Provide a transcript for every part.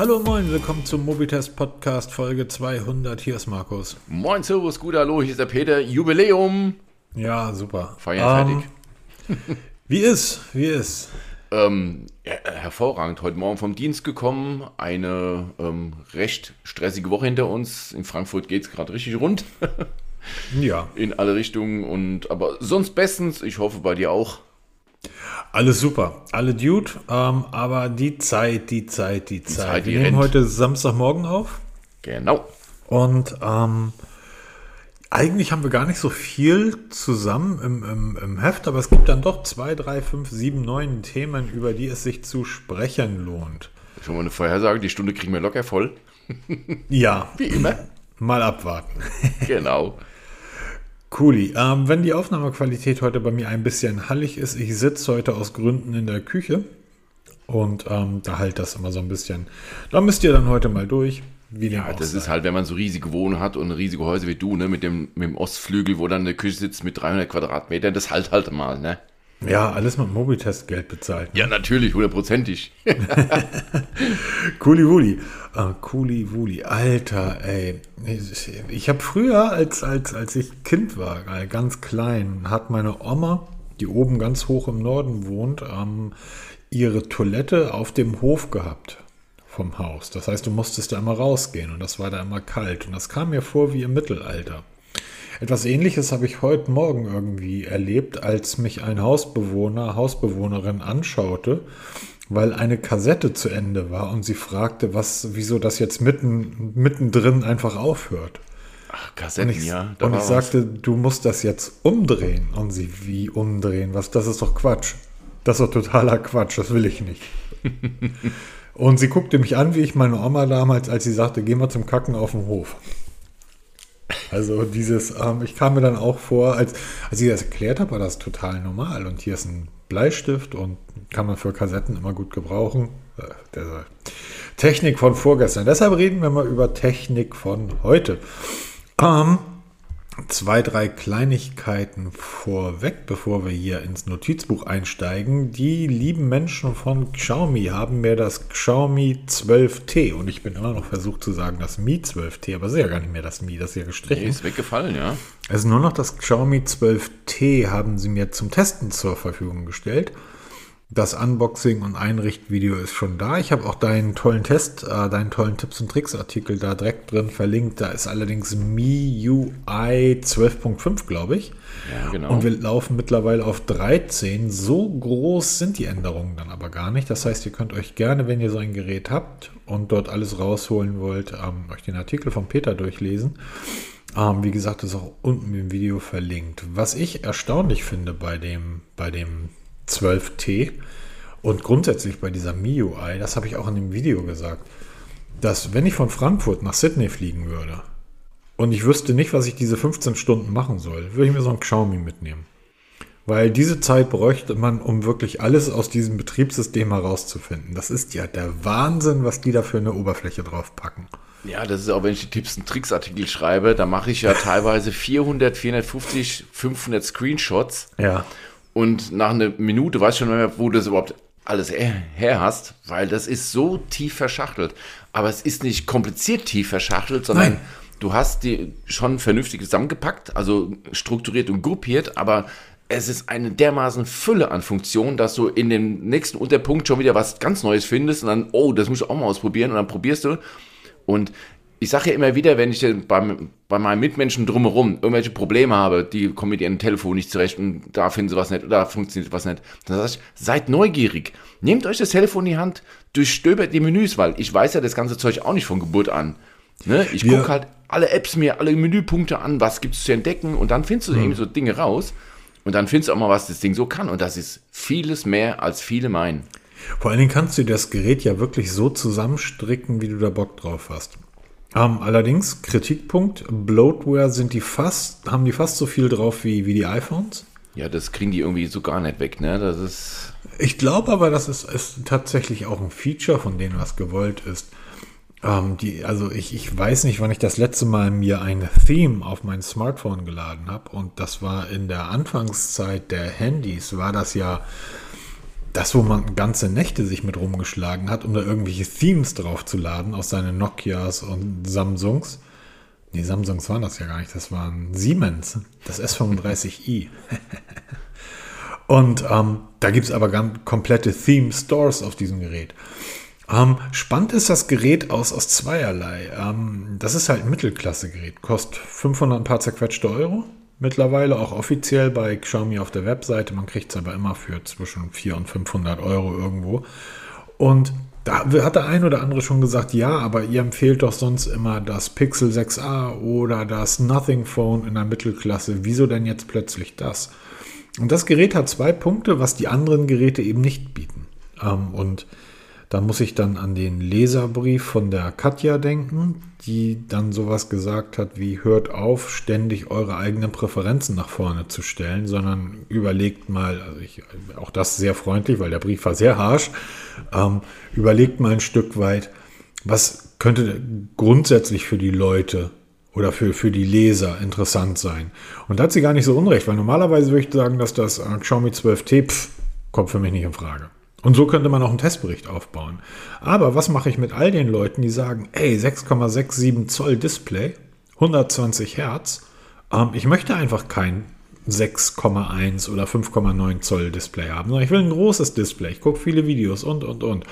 Hallo moin, willkommen zum Mobitest Podcast Folge 200. Hier ist Markus. Moin, Servus, gut, hallo, hier ist der Peter. Jubiläum. Ja, super. Feiern fertig. Ähm, wie ist? Wie ist? Ähm, ja, hervorragend. Heute Morgen vom Dienst gekommen. Eine ähm, recht stressige Woche hinter uns. In Frankfurt geht es gerade richtig rund. Ja. In alle Richtungen. Und aber sonst bestens. Ich hoffe bei dir auch. Alles super. Alle Dude. Ähm, aber die Zeit, die Zeit, die, Zeit. Zeit, die Wir nehmen rennt. heute Samstagmorgen auf. Genau. Und ähm, eigentlich haben wir gar nicht so viel zusammen im, im, im Heft, aber es gibt dann doch zwei, drei, fünf, sieben, neun Themen, über die es sich zu sprechen lohnt. Schon mal eine Vorhersage. Die Stunde kriegen wir locker voll. Ja, Wie immer. mal abwarten. genau. Cooli. Ähm, wenn die Aufnahmequalität heute bei mir ein bisschen hallig ist, ich sitze heute aus Gründen in der Küche und ähm, da halt das immer so ein bisschen. Da müsst ihr dann heute mal durch. Ja, das sei. ist halt, wenn man so riesige Wohnungen hat und riesige Häuser wie du, ne, mit dem, mit dem Ostflügel, wo dann eine Küche sitzt mit 300 Quadratmetern, das halt halt mal, ne? Ja, alles mit Mobitest-Geld bezahlt. Ja, natürlich, hundertprozentig. Cooli Wuli. Ah, Cooli Wuli. Alter, ey. Ich, ich habe früher, als, als, als ich Kind war, äh, ganz klein, hat meine Oma, die oben ganz hoch im Norden wohnt, ähm, ihre Toilette auf dem Hof gehabt vom Haus. Das heißt, du musstest da immer rausgehen und das war da immer kalt. Und das kam mir vor wie im Mittelalter. Etwas ähnliches habe ich heute Morgen irgendwie erlebt, als mich ein Hausbewohner, Hausbewohnerin anschaute, weil eine Kassette zu Ende war und sie fragte, was, wieso das jetzt mitten, mittendrin einfach aufhört. Ach, Und Kassetten, ich, ja. und ich was. sagte, du musst das jetzt umdrehen. Und sie, wie umdrehen? Was, das ist doch Quatsch. Das ist doch totaler Quatsch, das will ich nicht. und sie guckte mich an, wie ich meine Oma damals, als sie sagte, geh mal zum Kacken auf den Hof. Also dieses, ähm, ich kam mir dann auch vor, als, als ich das erklärt habe, war das total normal. Und hier ist ein Bleistift und kann man für Kassetten immer gut gebrauchen. Äh, Technik von vorgestern. Deshalb reden wir mal über Technik von heute. Ähm, zwei, drei Kleinigkeiten vorweg, bevor wir hier ins Notizbuch einsteigen. Die lieben Menschen von Xiaomi haben mir das Xiaomi 12T und ich bin immer noch versucht zu sagen, das Mi 12T, aber es ist ja gar nicht mehr das Mi, das ist ja Nee, gestrichen. ist weggefallen, ja. Also nur noch das Xiaomi 12T haben sie mir zum Testen zur Verfügung gestellt. Das Unboxing und Einrichtvideo ist schon da. Ich habe auch deinen tollen Test, äh, deinen tollen Tipps und Tricks Artikel da direkt drin verlinkt. Da ist allerdings MIUI 12.5, glaube ich. Ja, genau. Und wir laufen mittlerweile auf 13. So groß sind die Änderungen dann aber gar nicht. Das heißt, ihr könnt euch gerne, wenn ihr so ein Gerät habt und dort alles rausholen wollt, ähm, euch den Artikel von Peter durchlesen. Ähm, wie gesagt, ist auch unten im Video verlinkt. Was ich erstaunlich finde bei dem, bei dem 12T und grundsätzlich bei dieser MIUI, das habe ich auch in dem Video gesagt, dass wenn ich von Frankfurt nach Sydney fliegen würde und ich wüsste nicht, was ich diese 15 Stunden machen soll, würde ich mir so ein Xiaomi mitnehmen. Weil diese Zeit bräuchte man, um wirklich alles aus diesem Betriebssystem herauszufinden. Das ist ja der Wahnsinn, was die da für eine Oberfläche draufpacken. Ja, das ist auch, wenn ich die Tipps und Tricks Artikel schreibe, da mache ich ja teilweise 400, 450, 500 Screenshots Ja. Und nach einer Minute weißt du schon mehr, wo du das überhaupt alles her her hast, weil das ist so tief verschachtelt. Aber es ist nicht kompliziert tief verschachtelt, sondern Nein. du hast die schon vernünftig zusammengepackt, also strukturiert und gruppiert, aber es ist eine dermaßen Fülle an Funktionen, dass du in dem nächsten Unterpunkt schon wieder was ganz Neues findest und dann, oh, das muss ich auch mal ausprobieren und dann probierst du. Und ich sage ja immer wieder, wenn ich beim, bei meinen Mitmenschen drumherum irgendwelche Probleme habe, die kommen mit ihrem Telefon nicht zurecht und da finden sie was nicht oder da funktioniert was nicht, dann sage ich, seid neugierig. Nehmt euch das Telefon in die Hand, durchstöbert die Menüs, weil ich weiß ja das ganze Zeug auch nicht von Geburt an. Ne? Ich gucke halt alle Apps mir, alle Menüpunkte an, was gibt es zu entdecken und dann findest du Mhm. irgendwie so Dinge raus und dann findest du auch mal, was das Ding so kann und das ist vieles mehr, als viele meinen. Vor allen Dingen kannst du das Gerät ja wirklich so zusammenstricken, wie du da Bock drauf hast. Ähm, allerdings, Kritikpunkt, Bloatware sind die fast, haben die fast so viel drauf wie, wie die iPhones. Ja, das kriegen die irgendwie so gar nicht weg, ne? Das ist. Ich glaube aber, das ist, ist tatsächlich auch ein Feature von denen, was gewollt ist. Ähm, die, also ich, ich weiß nicht, wann ich das letzte Mal mir ein Theme auf mein Smartphone geladen habe. Und das war in der Anfangszeit der Handys, war das ja das, wo man ganze Nächte sich mit rumgeschlagen hat, um da irgendwelche Themes draufzuladen aus seinen Nokias und Samsungs. Nee, Samsungs waren das ja gar nicht, das waren Siemens, das S35i. und ähm, da gibt es aber ganz komplette Theme-Stores auf diesem Gerät. Ähm, spannend ist das Gerät aus, aus zweierlei. Ähm, das ist halt ein Mittelklasse-Gerät, kostet 500 ein paar zerquetschte Euro. Mittlerweile auch offiziell bei Xiaomi auf der Webseite. Man kriegt es aber immer für zwischen 400 und 500 Euro irgendwo. Und da hat der ein oder andere schon gesagt, ja, aber ihr empfehlt doch sonst immer das Pixel 6a oder das Nothing Phone in der Mittelklasse. Wieso denn jetzt plötzlich das? Und das Gerät hat zwei Punkte, was die anderen Geräte eben nicht bieten. Ähm, und da muss ich dann an den Leserbrief von der Katja denken, die dann sowas gesagt hat wie hört auf, ständig eure eigenen Präferenzen nach vorne zu stellen, sondern überlegt mal, also ich, auch das sehr freundlich, weil der Brief war sehr harsh, ähm, überlegt mal ein Stück weit, was könnte grundsätzlich für die Leute oder für, für die Leser interessant sein. Und da hat sie gar nicht so unrecht, weil normalerweise würde ich sagen, dass das äh, Xiaomi 12T pff, kommt für mich nicht in Frage. Und so könnte man auch einen Testbericht aufbauen. Aber was mache ich mit all den Leuten, die sagen, ey, 6,67 Zoll Display, 120 Hertz, ähm, ich möchte einfach kein 6,1 oder 5,9 Zoll Display haben, sondern ich will ein großes Display, ich gucke viele Videos und, und, und.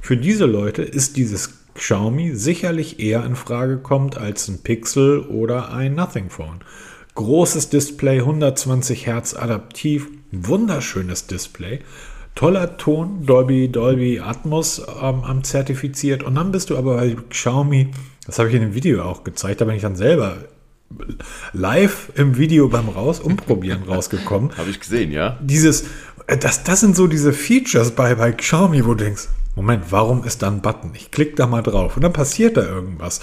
Für diese Leute ist dieses Xiaomi sicherlich eher in Frage kommt als ein Pixel oder ein Nothing Phone. Großes Display, 120 Hertz adaptiv, wunderschönes Display toller Ton, Dolby, Dolby Atmos ähm, am zertifiziert. Und dann bist du aber bei Xiaomi, das habe ich in dem Video auch gezeigt, da bin ich dann selber live im Video beim Raus umprobieren rausgekommen. habe ich gesehen, ja. Dieses, äh, das, das sind so diese Features bei, bei Xiaomi, wo du denkst, Moment, warum ist da ein Button? Ich klicke da mal drauf und dann passiert da irgendwas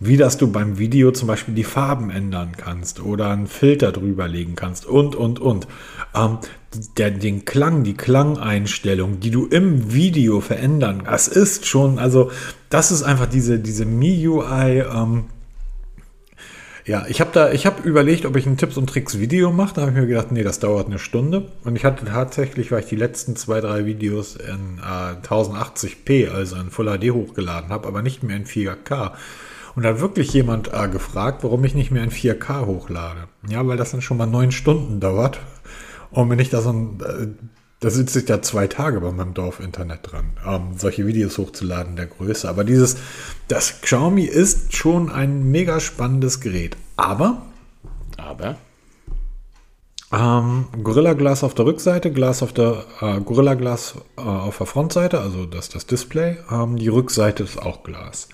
wie dass du beim Video zum Beispiel die Farben ändern kannst oder einen Filter drüber legen kannst und, und, und. Ähm, der, den Klang, die Klangeinstellung, die du im Video verändern, das ist schon, also das ist einfach diese, diese MIUI, ähm, ja, ich habe da, ich habe überlegt, ob ich ein Tipps und Tricks Video mache. Da habe ich mir gedacht, nee, das dauert eine Stunde. Und ich hatte tatsächlich, weil ich die letzten zwei, drei Videos in äh, 1080p, also in Full HD hochgeladen habe, aber nicht mehr in 4K, und da hat wirklich jemand äh, gefragt, warum ich nicht mehr in 4K hochlade. Ja, weil das dann schon mal neun Stunden dauert. Und wenn ich da so ein, äh, da sitze ich ja zwei Tage bei meinem Dorf-Internet dran, ähm, solche Videos hochzuladen der Größe. Aber dieses, das Xiaomi ist schon ein mega spannendes Gerät. Aber, aber, ähm, Gorilla Glas auf der Rückseite, Glas auf der äh, Gorilla Glas äh, auf der Frontseite, also das das Display. Ähm, die Rückseite ist auch Glas.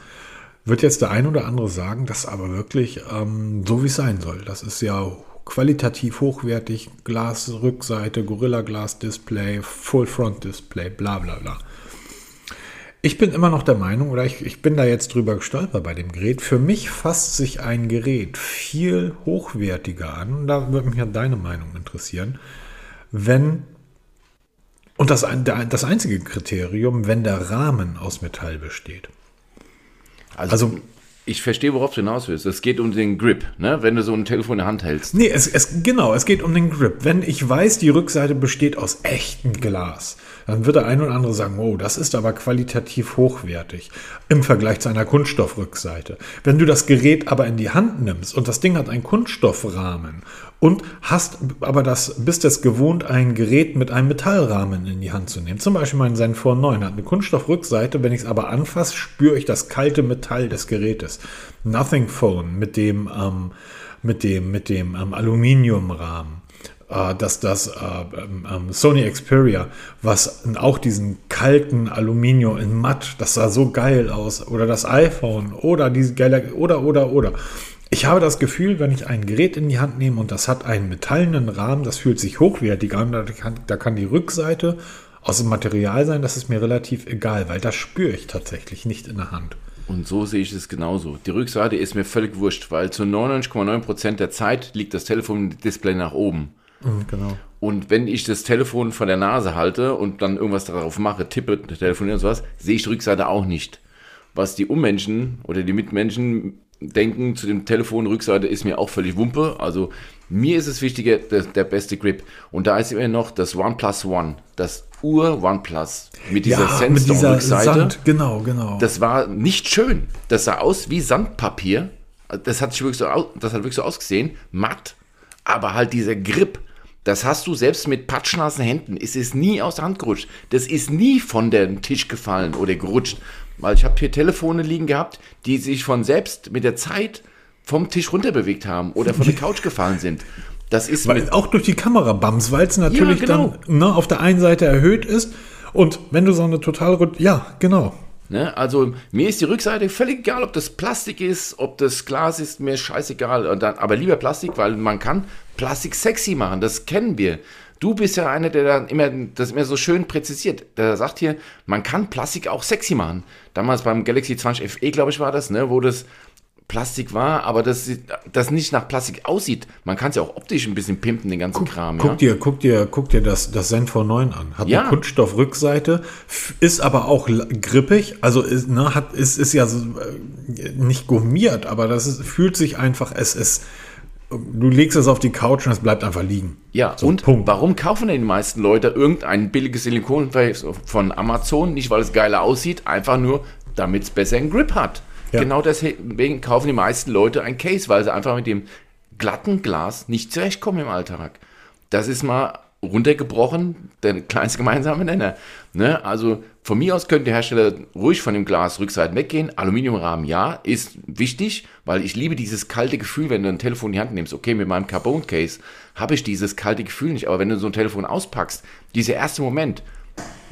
Wird jetzt der ein oder andere sagen, das aber wirklich ähm, so wie es sein soll. Das ist ja qualitativ hochwertig, Glasrückseite, Gorilla Glas Display, Full Front Display, bla bla bla. Ich bin immer noch der Meinung, oder ich, ich bin da jetzt drüber gestolpert bei dem Gerät. Für mich fasst sich ein Gerät viel hochwertiger an. Da würde mich ja deine Meinung interessieren. Wenn, und das, das einzige Kriterium, wenn der Rahmen aus Metall besteht. Also, also ich verstehe, worauf du hinaus willst. Es geht um den Grip, ne? wenn du so ein Telefon in der Hand hältst. Nee, es, es, genau, es geht um den Grip. Wenn ich weiß, die Rückseite besteht aus echtem Glas, dann wird der ein oder andere sagen, oh, das ist aber qualitativ hochwertig im Vergleich zu einer Kunststoffrückseite. Wenn du das Gerät aber in die Hand nimmst und das Ding hat einen Kunststoffrahmen und hast aber das, bist es gewohnt, ein Gerät mit einem Metallrahmen in die Hand zu nehmen. Zum Beispiel mein Zenfone 9 hat eine Kunststoffrückseite. Wenn ich es aber anfasse, spüre ich das kalte Metall des Gerätes. Nothing Phone mit dem, ähm, mit dem, mit dem ähm, Aluminiumrahmen. Äh, dass das äh, ähm, ähm, Sony Xperia, was auch diesen kalten Aluminium in matt, das sah so geil aus. Oder das iPhone oder diese Galaxy oder, oder, oder. Ich habe das Gefühl, wenn ich ein Gerät in die Hand nehme und das hat einen metallenen Rahmen, das fühlt sich hochwertig an, da kann, da kann die Rückseite aus dem Material sein, das ist mir relativ egal, weil das spüre ich tatsächlich nicht in der Hand. Und so sehe ich es genauso. Die Rückseite ist mir völlig wurscht, weil zu 99,9% der Zeit liegt das Telefon Display nach oben. Mhm, genau. Und wenn ich das Telefon vor der Nase halte und dann irgendwas darauf mache, tippe, telefoniere und sowas, sehe ich die Rückseite auch nicht. Was die Ummenschen oder die Mitmenschen denken zu dem Telefon Rückseite ist mir auch völlig Wumpe. Also mir ist es wichtiger, der, der beste Grip. Und da ist immer noch das OnePlus One, das Ur OnePlus mit dieser Ja, Sandstone-Rückseite. Sand, genau, genau. Das war nicht schön. Das sah aus wie Sandpapier. Das hat, sich wirklich so, das hat wirklich so ausgesehen. Matt. Aber halt dieser Grip. Das hast du selbst mit patschnassen Händen. Es ist nie aus der Hand gerutscht. Das ist nie von dem Tisch gefallen oder gerutscht. Weil ich habe hier Telefone liegen gehabt, die sich von selbst mit der Zeit vom Tisch runterbewegt haben oder von der Couch gefallen sind. Das ist Weil, auch durch die Kamerabums, weil es natürlich Ja, genau. dann ne, auf der einen Seite erhöht ist. Und wenn du so eine total ja, genau. Ne? Also mir ist die Rückseite völlig egal, ob das Plastik ist, ob das Glas ist, mir ist scheißegal. Und dann, aber lieber Plastik, weil man kann Plastik sexy machen, das kennen wir. Du bist ja einer, der dann immer das immer so schön präzisiert. Der sagt hier, man kann Plastik auch sexy machen. Damals beim Galaxy 20 FE, glaube ich, war das, ne, wo das Plastik war, aber das, das nicht nach Plastik aussieht. Man kann es ja auch optisch ein bisschen pimpen, den ganzen Kram. Guck ja? dir, guck dir, guck dir das, das Zenfone 9 an. Hat Ja. eine Kunststoffrückseite, ist aber auch grippig. Also ist, ne, hat, ist, ist ja so, äh, nicht gummiert, aber das ist, fühlt sich einfach, es ist, du legst es auf die Couch und es bleibt einfach liegen. Ja, So, und Punkt. warum kaufen denn die meisten Leute irgendein billiges Silikon von Amazon? Nicht, weil es geiler aussieht, einfach nur, damit es besser einen Grip hat. Ja. Genau deswegen kaufen die meisten Leute ein Case, weil sie einfach mit dem glatten Glas nicht zurechtkommen im Alltag. Das ist mal runtergebrochen, der kleinste gemeinsame Nenner. Ne? Also von mir aus könnte der Hersteller ruhig von dem Glas Rückseiten weggehen. Aluminiumrahmen, ja, ist wichtig, weil ich liebe dieses kalte Gefühl, wenn du ein Telefon in die Hand nimmst. Okay, mit meinem Carbon Case habe ich dieses kalte Gefühl nicht, aber wenn du so ein Telefon auspackst, dieser erste Moment,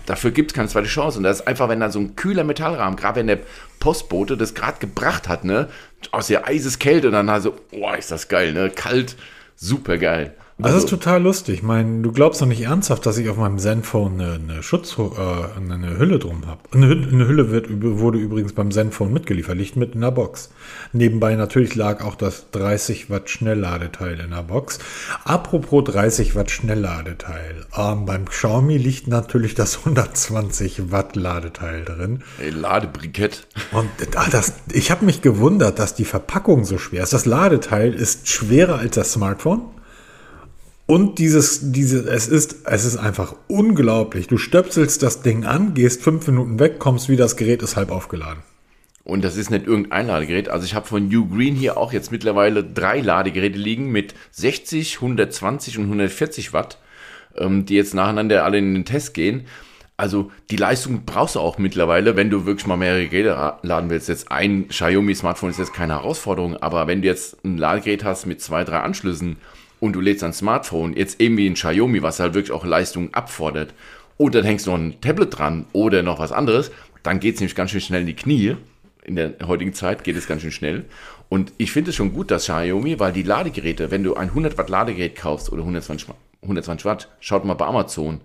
Dafür gibt es keine zweite Chance. Und das ist einfach, wenn da so ein kühler Metallrahmen, gerade wenn der Postbote das gerade gebracht hat, ne, aus der Eiseskälte, und dann also, boah, ist das geil, ne, kalt, super geil. Das Also, ist total lustig. Ich meine, du glaubst doch nicht ernsthaft, dass ich auf meinem Zenfone eine, eine Schutz, äh, eine Hülle drum habe. Eine, eine Hülle wird, wurde übrigens beim Zenfone mitgeliefert, liegt mit in der Box. Nebenbei natürlich lag auch das 30 Watt Schnellladeteil in der Box. Apropos 30 Watt Schnellladeteil. Ähm, beim Xiaomi liegt natürlich das 120 Watt Ladeteil drin. ey, Ladebrikett. Und ah, das, ich habe mich gewundert, dass die Verpackung so schwer ist. Das Ladeteil ist schwerer als das Smartphone. Und dieses, diese, es ist, es ist einfach unglaublich. Du stöpselst das Ding an, gehst fünf Minuten weg, kommst wieder, das Gerät ist halb aufgeladen. Und das ist nicht irgendein Ladegerät. Also ich habe von New Green hier auch jetzt mittlerweile drei Ladegeräte liegen mit 60, 120 und 140 Watt, ähm, die jetzt nacheinander alle in den Test gehen. Also die Leistung brauchst du auch mittlerweile, wenn du wirklich mal mehrere Geräte laden willst. Jetzt ein Xiaomi-Smartphone ist jetzt keine Herausforderung, aber wenn du jetzt ein Ladegerät hast mit zwei, drei Anschlüssen und du lädst ein Smartphone, jetzt eben wie ein Xiaomi, was halt wirklich auch Leistung abfordert, und dann hängst du noch ein Tablet dran oder noch was anderes, dann geht es nämlich ganz schön schnell in die Knie. In der heutigen Zeit geht es ganz schön schnell. Und ich finde es schon gut, dass Xiaomi, weil die Ladegeräte, wenn du ein 100 Watt Ladegerät kaufst oder 120, Wa- 120 Watt, schaut mal bei Amazon,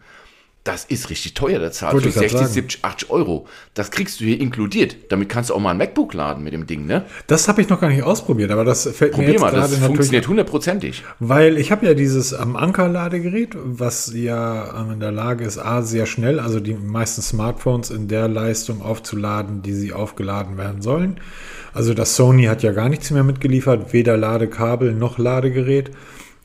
das ist richtig teuer, der zahlt Wollte für ich grad 60, sagen. 70, 80 Euro. Das kriegst du hier inkludiert. Damit kannst du auch mal ein MacBook laden mit dem Ding, ne? Das habe ich noch gar nicht ausprobiert, aber das fällt mir Probier jetzt mal, das natürlich funktioniert hundertprozentig. Weil ich habe ja dieses am Anker-Ladegerät, was ja ähm, in der Lage ist, A, sehr schnell, also die meisten Smartphones in der Leistung aufzuladen, die sie aufgeladen werden sollen. Also das Sony hat ja gar nichts mehr mitgeliefert, weder Ladekabel noch Ladegerät.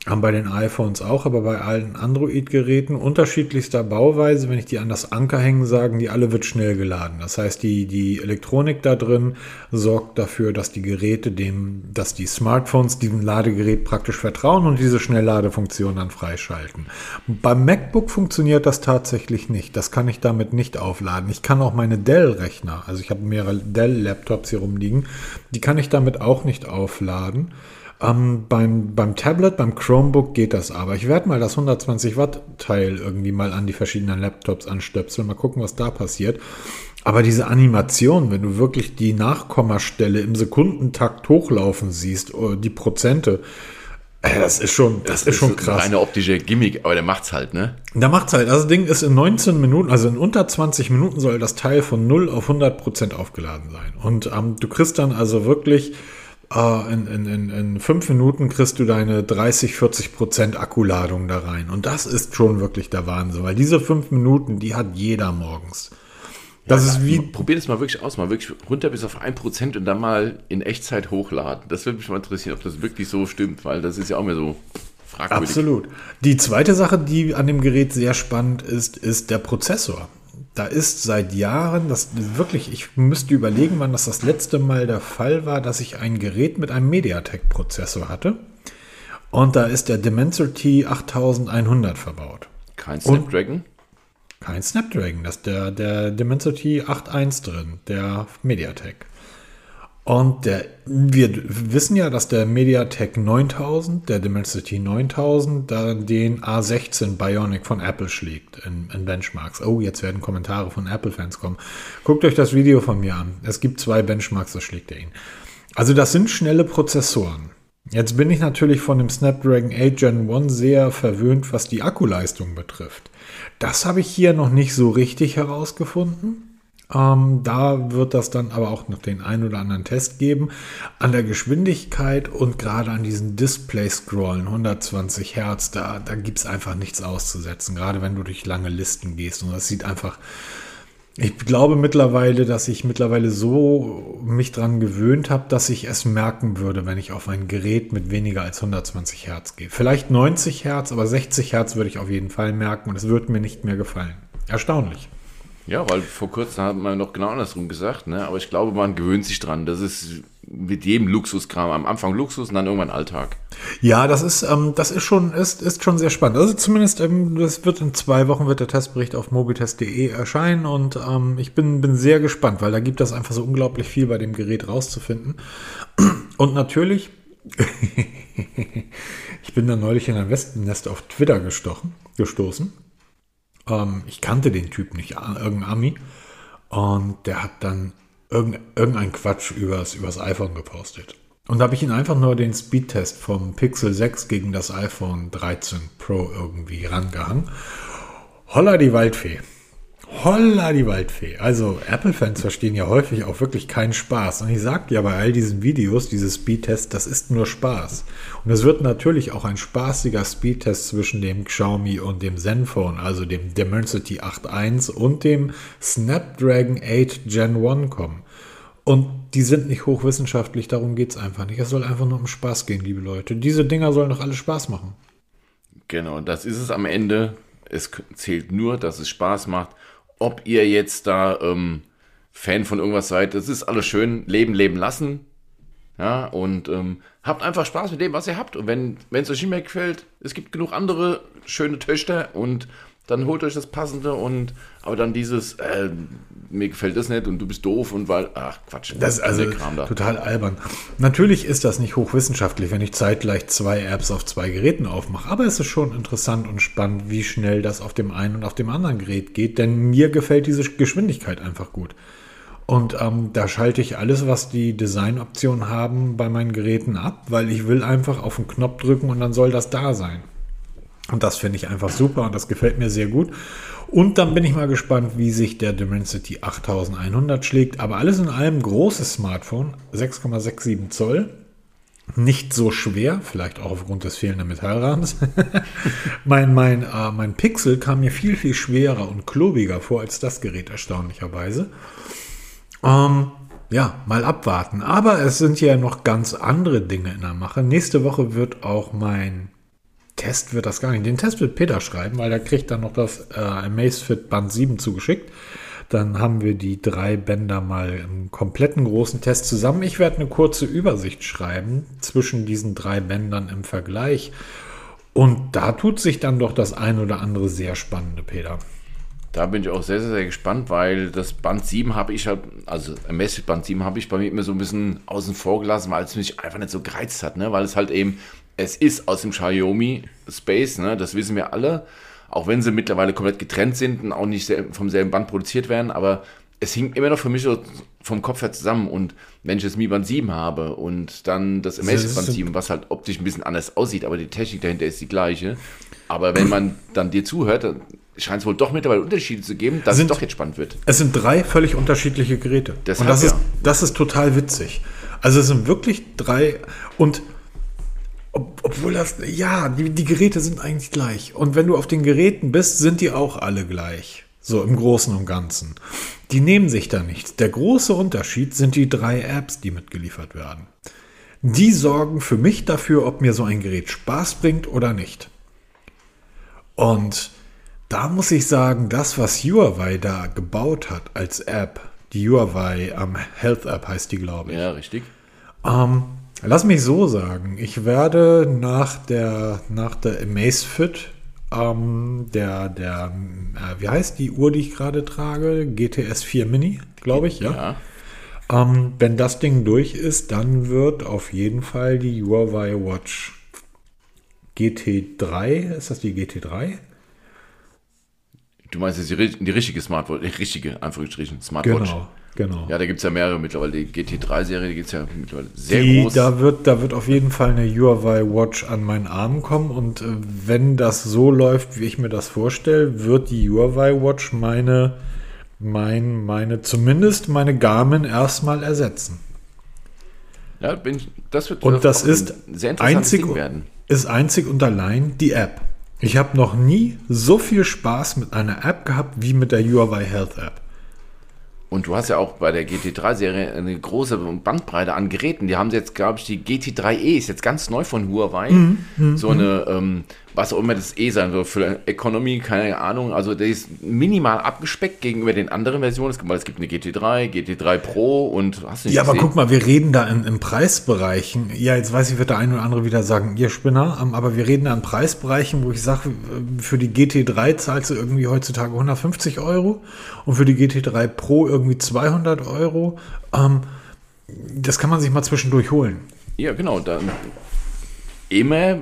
Haben bei den iPhones auch, aber bei allen Android-Geräten unterschiedlichster Bauweise, wenn ich die an das Anker hängen, sagen die alle wird schnell geladen. Das heißt, die, die Elektronik da drin sorgt dafür, dass die Geräte dem, dass die Smartphones diesem Ladegerät praktisch vertrauen und diese Schnellladefunktion dann freischalten. Beim MacBook funktioniert das tatsächlich nicht. Das kann ich damit nicht aufladen. Ich kann auch meine Dell-Rechner, also ich habe mehrere Dell-Laptops hier rumliegen, die kann ich damit auch nicht aufladen. Ähm, beim, beim Tablet, beim Chromebook geht das aber. Ich werde mal das 120 Watt Teil irgendwie mal an die verschiedenen Laptops anstöpseln, mal gucken, was da passiert. Aber diese Animation, wenn du wirklich die Nachkommastelle im Sekundentakt hochlaufen siehst, oder die Prozente, äh, das ist schon, das, ist schon krass. Eine optische Gimmick, aber der macht's halt, ne? Da macht's halt, das Ding ist in 19 Minuten, also in unter 20 Minuten soll das Teil von 0 auf 100 Prozent aufgeladen sein. Und ähm, du kriegst dann also wirklich äh, in, in, in, in 5 Minuten kriegst du deine 30, 40 Prozent Akkuladung da rein. Und das ist schon wirklich der Wahnsinn, weil diese 5 Minuten, die hat jeder morgens. Das ist wie, Probier das mal wirklich aus, mal wirklich runter bis auf 1% und dann mal in Echtzeit hochladen. Das würde mich mal interessieren, ob das wirklich so stimmt, weil das ist ja auch mehr so fragwürdig. Absolut. Die zweite Sache, die an dem Gerät sehr spannend ist, ist der Prozessor. Da ist seit Jahren, das wirklich, ich müsste überlegen, wann das das letzte Mal der Fall war, dass ich ein Gerät mit einem MediaTek-Prozessor hatte. Und da ist der Dimensity 8100 verbaut. Kein Snapdragon? Kein Snapdragon, das ist der, der Dimensity 8.1 drin, der MediaTek. Und der, wir wissen ja, dass der MediaTek 9000, der Dimensity 9000, da den A16 Bionic von Apple schlägt in, in Benchmarks. Oh, jetzt werden Kommentare von Apple-Fans kommen. Guckt euch das Video von mir an. Es gibt zwei Benchmarks, da schlägt er ihn. Also das sind schnelle Prozessoren. Jetzt bin ich natürlich von dem Snapdragon 8 Gen 1 sehr verwöhnt, was die Akkuleistung betrifft. Das habe ich hier noch nicht so richtig herausgefunden. Ähm, da wird das dann aber auch noch den ein oder anderen Test geben. An der Geschwindigkeit und gerade an diesen Display-Scrollen, 120 Hertz, da, da gibt es einfach nichts auszusetzen. Gerade wenn du durch lange Listen gehst. Und das sieht einfach. Ich glaube mittlerweile, dass ich mittlerweile so mich dran gewöhnt habe, dass ich es merken würde, wenn ich auf ein Gerät mit weniger als 120 Hertz gehe. Vielleicht 90 Hertz, aber 60 Hertz würde ich auf jeden Fall merken und es würde mir nicht mehr gefallen. Erstaunlich. Ja, weil vor kurzem hat man noch genau andersrum gesagt, ne? aber ich glaube, man gewöhnt sich dran. Das ist mit jedem Luxuskram am Anfang Luxus und dann irgendwann Alltag. Ja, das ist, ähm, das ist schon, ist, ist schon sehr spannend. Also zumindest, ähm, das wird in zwei Wochen wird der Testbericht auf mobitest.de erscheinen und ähm, ich bin, bin sehr gespannt, weil da gibt es einfach so unglaublich viel bei dem Gerät rauszufinden. Und natürlich, ich bin da neulich in ein Wespennest auf Twitter gestochen, gestoßen ähm, ich kannte den Typ nicht, irgendein Ami. Und der hat dann irgendein Quatsch übers, übers iPhone gepostet. Und da habe ich ihn einfach nur den Speedtest vom Pixel 6 gegen das iPhone 13 Pro irgendwie rangehangen. Holla die Waldfee. Holla die Waldfee. Also Apple-Fans verstehen ja häufig auch wirklich keinen Spaß. Und ich sage ja bei all diesen Videos, diese Speedtests, das ist nur Spaß. Und es wird natürlich auch ein spaßiger Speedtest zwischen dem Xiaomi und dem Zenfone, also dem Dimensity 8.1 und dem Snapdragon 8 Gen 1 kommen. Und die sind nicht hochwissenschaftlich, darum geht es einfach nicht. Es soll einfach nur um Spaß gehen, liebe Leute. Diese Dinger sollen doch alle Spaß machen. Genau, das ist es am Ende. Es zählt nur, dass es Spaß macht ob ihr jetzt da ähm, Fan von irgendwas seid. Das ist alles schön. Leben, leben lassen. Ja, und ähm, habt einfach Spaß mit dem, was ihr habt. Und wenn es euch nicht mehr gefällt, es gibt genug andere schöne Töchter und dann holt euch das Passende und aber dann dieses, äh, mir gefällt das nicht und du bist doof und weil, ach Quatsch, das ist also da. total albern. Natürlich ist das nicht hochwissenschaftlich, wenn ich zeitgleich zwei Apps auf zwei Geräten aufmache, aber es ist schon interessant und spannend, wie schnell das auf dem einen und auf dem anderen Gerät geht, denn mir gefällt diese Geschwindigkeit einfach gut. Und ähm, da schalte ich alles, was die Designoptionen haben, bei meinen Geräten ab, weil ich will einfach auf den Knopf drücken und dann soll das da sein. Und das finde ich einfach super und das gefällt mir sehr gut. Und dann bin ich mal gespannt, wie sich der Dimensity 8100 schlägt. Aber alles in allem großes Smartphone, 6,67 Zoll. Nicht so schwer, vielleicht auch aufgrund des fehlenden Metallrahmens. mein, mein, äh, mein Pixel kam mir viel, viel schwerer und klobiger vor als das Gerät, erstaunlicherweise. Ähm, ja, mal abwarten. Aber es sind ja noch ganz andere Dinge in der Mache. Nächste Woche wird auch mein Test wird das gar nicht. Den Test wird Peter schreiben, weil er kriegt dann noch das äh, Amazfit Band 7 zugeschickt. Dann haben wir die drei Bänder mal im kompletten großen Test zusammen. Ich werde eine kurze Übersicht schreiben zwischen diesen drei Bändern im Vergleich. Und da tut sich dann doch das ein oder andere sehr spannende, Peter. Da bin ich auch sehr, sehr, sehr gespannt, weil das Band 7 habe ich halt, also Amazfit Band 7 habe ich bei mir immer so ein bisschen außen vor gelassen, weil es mich einfach nicht so gereizt hat, ne? weil es halt eben es ist aus dem Xiaomi Space, ne, das wissen wir alle, auch wenn sie mittlerweile komplett getrennt sind und auch nicht vom selben Band produziert werden, aber es hing immer noch für mich so vom Kopf her zusammen und wenn ich das Mi Band 7 habe und dann das Amazfit Band 7, was halt optisch ein bisschen anders aussieht, aber die Technik dahinter ist die gleiche, aber wenn man dann dir zuhört, dann scheint es wohl doch mittlerweile Unterschiede zu geben, dass sind, es doch jetzt spannend wird. Es sind drei völlig unterschiedliche Geräte. Deshalb, und das, ja. ist, das ist total witzig. Also es sind wirklich drei und obwohl das, ja, die, die Geräte sind eigentlich gleich. Und wenn du auf den Geräten bist, sind die auch alle gleich. So im Großen und Ganzen. Die nehmen sich da nichts. Der große Unterschied sind die drei Apps, die mitgeliefert werden. Die sorgen für mich dafür, ob mir so ein Gerät Spaß bringt oder nicht. Und da muss ich sagen, das, was Huawei da gebaut hat als App, die Huawei am ähm, Health App heißt die, glaube ich. Ja, richtig. Ähm, lass mich so sagen, ich werde nach der, nach der Amazfit, ähm, der, der, äh, wie heißt die Uhr, die ich gerade trage? GTS 4 Mini, glaube ich, ja. ja. Ähm, wenn das Ding durch ist, dann wird auf jeden Fall die Huawei Watch GT3, ist das die GT3? Du meinst jetzt die, die richtige Smartwatch, die richtige, Anführungsstrichen, Smartwatch. Genau, genau. Ja, da gibt es ja mehrere mittlerweile. Die GT3-Serie, die gibt es ja mittlerweile sehr die, groß. Da wird, da wird auf jeden Fall eine Huawei Watch an meinen Arm kommen und äh, wenn das so läuft, wie ich mir das vorstelle, wird die Huawei Watch meine, mein, meine, zumindest meine Garmin erstmal ersetzen. Ja, bin das wird und das ist sehr einzig, werden. Ist einzig und allein die App. Ich habe noch nie so viel Spaß mit einer App gehabt wie mit der Huawei Health App. Und du hast ja auch bei der GT3-Serie eine große Bandbreite an Geräten. Die haben jetzt, glaube ich, die GT3e ist jetzt ganz neu von Huawei. Mm, mm, so eine, ähm, was auch immer das E sein wird, für Economy, keine Ahnung. Also der ist minimal abgespeckt gegenüber den anderen Versionen. Es gibt, es gibt eine GT3, GT3 Pro und hast du nicht Ja, gesehen? aber guck mal, wir reden da in, in, Preisbereichen. Ja, jetzt weiß ich, wird der eine oder andere wieder sagen, ihr Spinner, ähm, aber wir reden da in Preisbereichen, wo ich sage, äh, für die GT3 zahlst du irgendwie heutzutage 150 Euro und für die GT3 Pro irgendwie 200 Euro. Ähm, das kann man sich mal zwischendurch holen. Ja, genau. Dann immer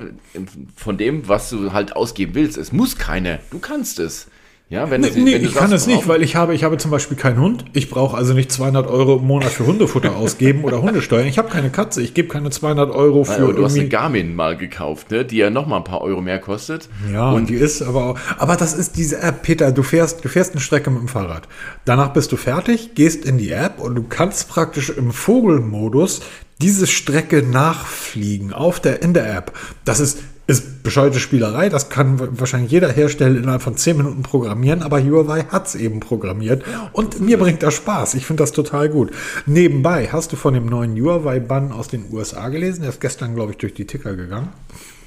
von dem, was du halt ausgeben willst. Es muss keine. Du kannst es. Ja, wenn nee, du, nee, wenn du ich sagst, kann es nicht, weil ich habe, ich habe zum Beispiel keinen Hund. Ich brauche also nicht 200 Euro im Monat für Hundefutter ausgeben oder Hundesteuern. Ich habe keine Katze. Ich gebe keine 200 Euro für. Ja, du hast eine Garmin mal gekauft, ne? die ja noch mal ein paar Euro mehr kostet. Ja, und die ist aber auch. Aber das ist diese App, Peter. Du fährst, du fährst eine Strecke mit dem Fahrrad. Danach bist du fertig, gehst in die App und du kannst praktisch im Vogelmodus diese Strecke nachfliegen auf der, in der App, das ist, ist bescheuerte Spielerei. Das kann wahrscheinlich jeder Hersteller innerhalb von 10 Minuten programmieren, aber Huawei hat es eben programmiert. Und mir bringt das Spaß. Ich finde das total gut. Nebenbei, hast du von dem neuen Huawei-Bann aus den USA gelesen? Der ist gestern, glaube ich, durch die Ticker gegangen.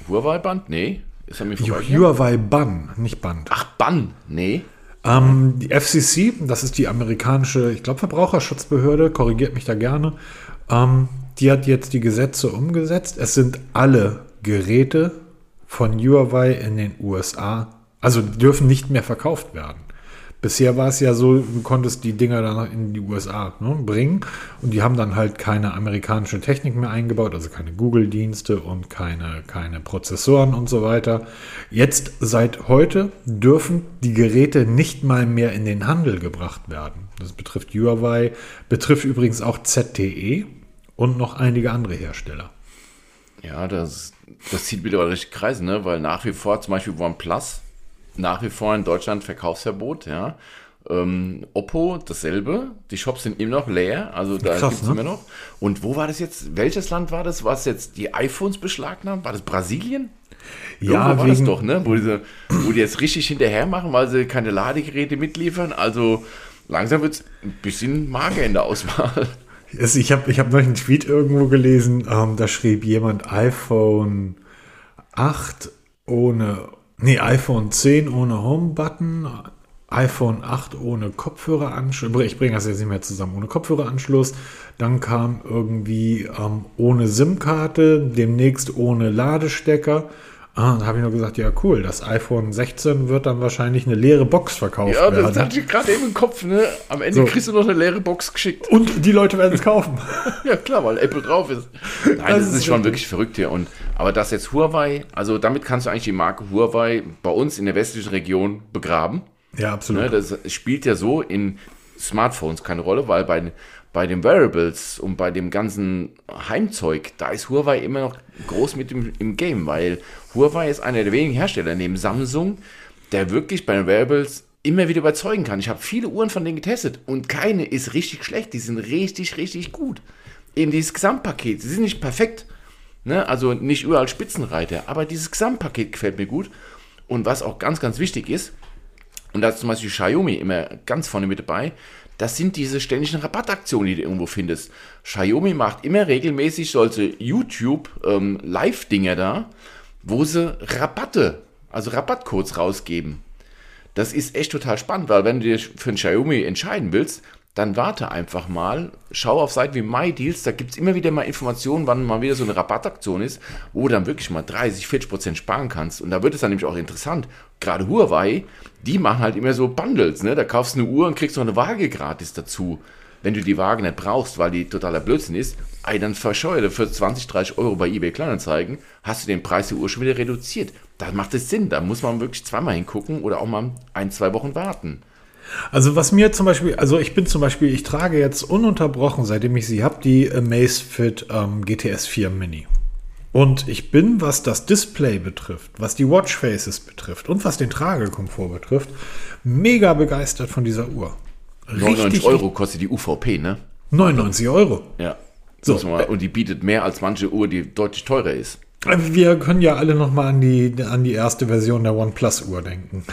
Huawei-Band? Nee. Ist er mir Huawei-Bann, nicht Band. Ach, Bann? Nee. Ähm, die FCC, das ist die amerikanische, ich glaube, Verbraucherschutzbehörde, korrigiert mich da gerne, ähm, die hat jetzt die Gesetze umgesetzt. Es sind alle Geräte von Huawei in den USA, also dürfen nicht mehr verkauft werden. Bisher war es ja so, du konntest die Dinger dann in die USA ne, bringen und die haben dann halt keine amerikanische Technik mehr eingebaut, also keine Google-Dienste und keine, keine Prozessoren und so weiter. Jetzt seit heute dürfen die Geräte nicht mal mehr in den Handel gebracht werden. Das betrifft Huawei, betrifft übrigens auch ZTE, und noch einige andere Hersteller. Ja, das, das zieht wieder richtig Kreise, ne? weil nach wie vor zum Beispiel OnePlus, nach wie vor in Deutschland Verkaufsverbot, ja. Ähm, Oppo dasselbe, die Shops sind immer noch leer, also da gibt es ne? immer noch. Und wo war das jetzt? Welches Land war das, was jetzt die iPhones beschlagnahmt? War das Brasilien? Ja, Irgendwo war das doch, ne? Wo, diese, wo die jetzt richtig hinterher machen, weil sie keine Ladegeräte mitliefern. Also langsam wird es ein bisschen mager in der Auswahl. Ich habe ich hab neulich einen Tweet irgendwo gelesen, ähm, da schrieb jemand iPhone 8 ohne, nee, iPhone 10 ohne Home-Button, iPhone 8 ohne Kopfhöreranschluss, ich bringe das jetzt nicht mehr zusammen, ohne Kopfhöreranschluss, dann kam irgendwie ähm, ohne SIM-Karte, demnächst ohne Ladestecker Ah, da habe ich nur gesagt, ja cool, das iPhone 16 wird dann wahrscheinlich eine leere Box verkauft ja, werden. Ja, das hatte ich gerade eben im Kopf, ne? Am Ende so. kriegst du noch eine leere Box geschickt. Und die Leute werden es kaufen. ja, klar, weil Apple drauf ist. Nein, das, das ist, ist schon wirklich verrückt hier. Und, aber das jetzt Huawei, also damit kannst du eigentlich die Marke Huawei bei uns in der westlichen Region begraben. Ja, absolut. Ne, das spielt ja so in Smartphones keine Rolle, weil bei, bei den Wearables und bei dem ganzen Heimzeug, da ist Huawei immer noch groß mit im, im Game, weil Huawei ist einer der wenigen Hersteller neben Samsung, der wirklich bei den Wearables immer wieder überzeugen kann. Ich habe viele Uhren von denen getestet und keine ist richtig schlecht. Die sind richtig, richtig gut. Eben dieses Gesamtpaket. Sie sind nicht perfekt. Ne? Also nicht überall Spitzenreiter. Aber dieses Gesamtpaket gefällt mir gut. Und was auch ganz, ganz wichtig ist, und da ist zum Beispiel Xiaomi immer ganz vorne mit dabei, das sind diese ständigen Rabattaktionen, die du irgendwo findest. Xiaomi macht immer regelmäßig solche YouTube-Live-Dinger ähm, da, wo sie Rabatte, also Rabattcodes rausgeben. Das ist echt total spannend, weil wenn du dich für ein Xiaomi entscheiden willst, dann warte einfach mal, schau auf Seiten wie MyDeals, da gibt es immer wieder mal Informationen, wann mal wieder so eine Rabattaktion ist, wo du dann wirklich mal 30, 40 Prozent sparen kannst. Und da wird es dann nämlich auch interessant. Gerade Huawei, die machen halt immer so Bundles, ne? Da kaufst du eine Uhr und kriegst noch eine Waage gratis dazu. Wenn du die Waage nicht brauchst, weil die totaler Blödsinn ist, ey, dann verscheuere für 20, 30 Euro bei eBay Kleinanzeigen, hast du den Preis der Uhr schon wieder reduziert. Da macht es Sinn, da muss man wirklich zweimal hingucken oder auch mal ein, zwei Wochen warten. Also was mir zum Beispiel, also ich bin zum Beispiel, ich trage jetzt ununterbrochen, seitdem ich sie habe, die Amazfit ähm, GTS 4 Mini. Und ich bin, was das Display betrifft, was die Watchfaces betrifft und was den Tragekomfort betrifft, mega begeistert von dieser Uhr. 99 Euro kostet die UVP, ne? 99 Euro. Ja. So. Und die bietet mehr als manche Uhr, die deutlich teurer ist. Wir können ja alle noch mal an die, an die erste Version der OnePlus-Uhr denken.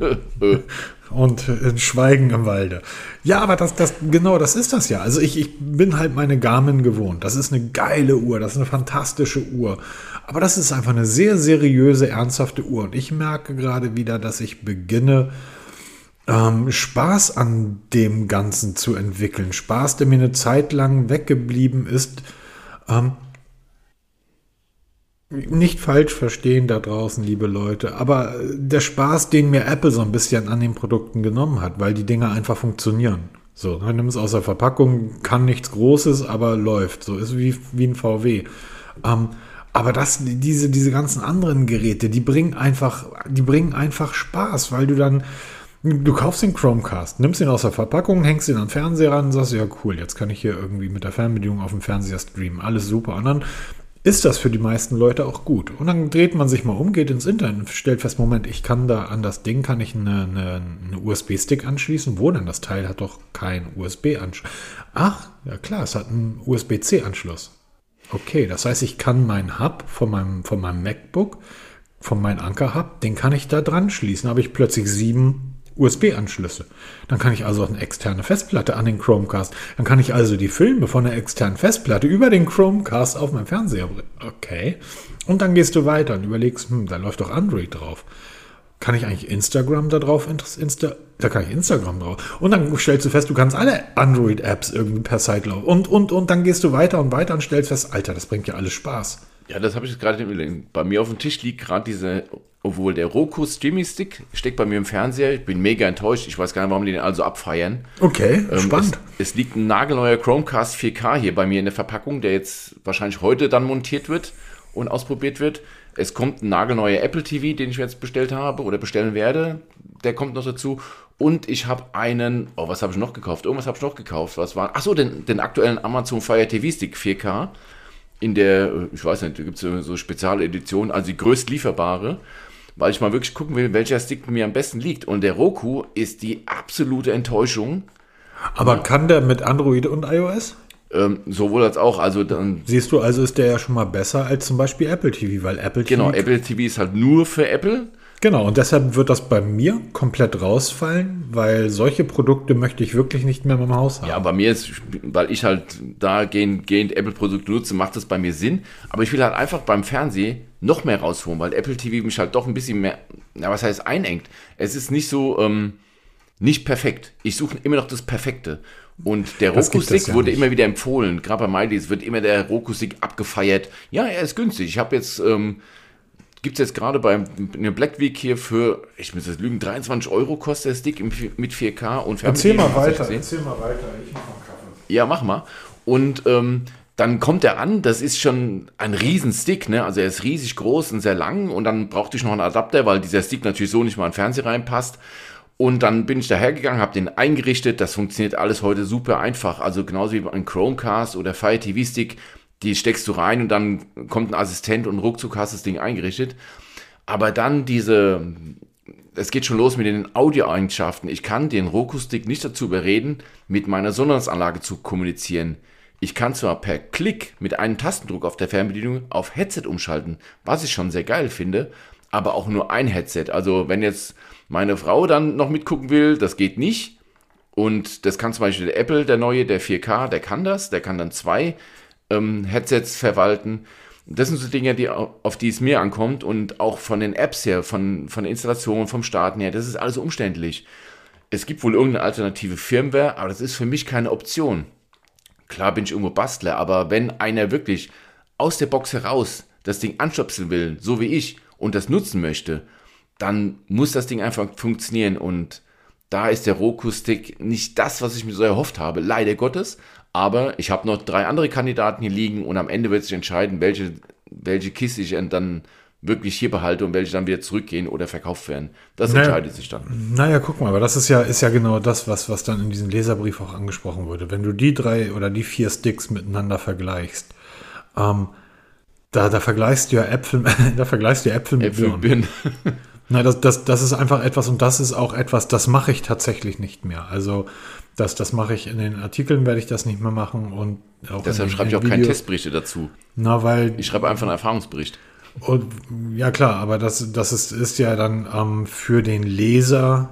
und äh, Schweigen im Walde. Ja, aber das, das, genau, das ist das ja. Also ich, ich bin halt meine Garmin gewohnt. Das ist eine geile Uhr, das ist eine fantastische Uhr. Aber das ist einfach eine sehr seriöse, ernsthafte Uhr. Und ich merke gerade wieder, dass ich beginne, ähm, Spaß an dem Ganzen zu entwickeln. Spaß, der mir eine Zeit lang weggeblieben ist. Ähm, nicht falsch verstehen da draußen, liebe Leute, aber der Spaß, den mir Apple so ein bisschen an den Produkten genommen hat, weil die Dinge einfach funktionieren. So, man nimmt es aus der Verpackung, kann nichts Großes, aber läuft. So ist wie, wie ein VW. Ähm, aber das, diese, diese ganzen anderen Geräte, die bringen einfach, die bringen einfach Spaß, weil du dann, du kaufst den Chromecast, nimmst ihn aus der Verpackung, hängst ihn an den Fernseher ran und sagst, ja cool, jetzt kann ich hier irgendwie mit der Fernbedienung auf dem Fernseher streamen. Alles super. Und dann ist das für die meisten Leute auch gut. Und dann dreht man sich mal um, geht ins Internet und stellt fest, Moment, ich kann da an das Ding, kann ich eine, eine, eine USB-Stick anschließen. Wo denn? Das Teil hat doch keinen USB-Anschluss. Ach, ja klar, es hat einen USB-C-Anschluss. Okay, das heißt, ich kann meinen Hub von meinem, von meinem MacBook, von meinem Anker-Hub, den kann ich da dran schließen. habe ich plötzlich sieben USB-Anschlüsse. Dann kann ich also eine externe Festplatte an den Chromecast. Dann kann ich also die Filme von der externen Festplatte über den Chromecast auf meinem Fernseher bringen. Okay. Und dann gehst du weiter und überlegst, hm, da läuft doch Android drauf. Kann ich eigentlich Instagram da drauf? Insta da kann ich Instagram drauf. Und dann stellst du fest, du kannst alle Android-Apps irgendwie per laufen. Und, und, und dann gehst du weiter und weiter und stellst fest, Alter, das bringt ja alles Spaß. Ja, das habe ich gerade Bei mir auf dem Tisch liegt gerade diese obwohl der Roku Streaming Stick steckt bei mir im Fernseher. Ich bin mega enttäuscht. Ich weiß gar nicht, warum die den also abfeiern. Okay, ähm, spannend. Es, es, liegt ein nagelneuer Chromecast 4K hier bei mir in der Verpackung, der jetzt wahrscheinlich heute dann montiert wird und ausprobiert wird. Es kommt ein nagelneuer Apple TV, den ich jetzt bestellt habe oder bestellen werde. Der kommt noch dazu. Und ich habe einen, oh, was habe ich noch gekauft? Irgendwas habe ich noch gekauft. Was war? Achso, den, den aktuellen Amazon Fire TV Stick 4K. In der, ich weiß nicht, da gibt es so Spezialedition, also die größt lieferbare weil ich mal wirklich gucken will, welcher Stick mir am besten liegt. Und der Roku ist die absolute Enttäuschung. Aber ja. kann der mit Android und iOS? Ähm, sowohl als auch. Also dann Siehst du, also ist der ja schon mal besser als zum Beispiel Apple TV, weil Apple TV. Genau, Apple TV ist halt nur für Apple. Genau, und deshalb wird das bei mir komplett rausfallen, weil solche Produkte möchte ich wirklich nicht mehr in meinem Haus haben. Ja, bei mir ist, weil ich halt da gehend, gehend Apple-Produkte nutze, macht das bei mir Sinn. Aber ich will halt einfach beim Fernsehen noch mehr rausholen, weil Apple TV mich halt doch ein bisschen mehr, na, was heißt einengt. Es ist nicht so, ähm, nicht perfekt. Ich suche immer noch das Perfekte. Und der Roku-Stick ja wurde nicht. immer wieder empfohlen. Gerade bei MyDeals wird immer der Roku-Stick abgefeiert. Ja, er ist günstig. Ich habe jetzt, ähm, Gibt es jetzt gerade bei einer Black Week hier für, ich muss das lügen, 23 Euro kostet der Stick mit 4K und Erzähl mal weiter, 16. erzähl mal weiter, ich mach mal Kaffee. Ja, mach mal. Und ähm, dann kommt er an, das ist schon ein Riesenstick, ne? Also er ist riesig groß und sehr lang und dann brauchte ich noch einen Adapter, weil dieser Stick natürlich so nicht mal in den Fernseher reinpasst. Und dann bin ich dahergegangen, habe den eingerichtet. Das funktioniert alles heute super einfach. Also genauso wie ein Chromecast oder Fire TV Stick die steckst du rein und dann kommt ein Assistent und ruckzuck hast das Ding eingerichtet. Aber dann diese, es geht schon los mit den Audioeigenschaften. Ich kann den Roku-Stick nicht dazu überreden, mit meiner Sonderanlage zu kommunizieren. Ich kann zwar per Klick mit einem Tastendruck auf der Fernbedienung auf Headset umschalten, was ich schon sehr geil finde, aber auch nur ein Headset. Also wenn jetzt meine Frau dann noch mitgucken will, das geht nicht. Und das kann zum Beispiel der Apple, der neue, der 4K, der kann das, der kann dann zwei ähm, Headsets verwalten. Das sind so Dinge, die, auf die es mir ankommt und auch von den Apps her, von, von der Installation, vom Starten her, das ist alles umständlich. Es gibt wohl irgendeine alternative Firmware, aber das ist für mich keine Option. Klar bin ich irgendwo Bastler, aber wenn einer wirklich aus der Box heraus das Ding anstöpseln will, so wie ich, und das nutzen möchte, dann muss das Ding einfach funktionieren und da ist der Roku-Stick nicht das, was ich mir so erhofft habe, leider Gottes. Aber ich habe noch drei andere Kandidaten hier liegen und am Ende wird sich entscheiden, welche, welche Kiste ich dann wirklich hier behalte und welche dann wieder zurückgehen oder verkauft werden. Das naja, entscheidet sich dann. Naja, guck mal, aber das ist ja, ist ja genau das, was, was dann in diesem Leserbrief auch angesprochen wurde. Wenn du die drei oder die vier Sticks miteinander vergleichst, ähm, da, da vergleichst du ja Äpfel, da vergleichst du Äpfel mit Äpfel Birnen. Na, das, das, das ist einfach etwas und das ist auch etwas, das mache ich tatsächlich nicht mehr. Also das, das mache ich in den Artikeln, werde ich das nicht mehr machen und auch Deshalb schreibe ich auch keine Testberichte dazu. Na, weil. Ich schreibe einfach einen Erfahrungsbericht. Und, ja, klar, aber das, das ist, ist ja dann ähm, für den Leser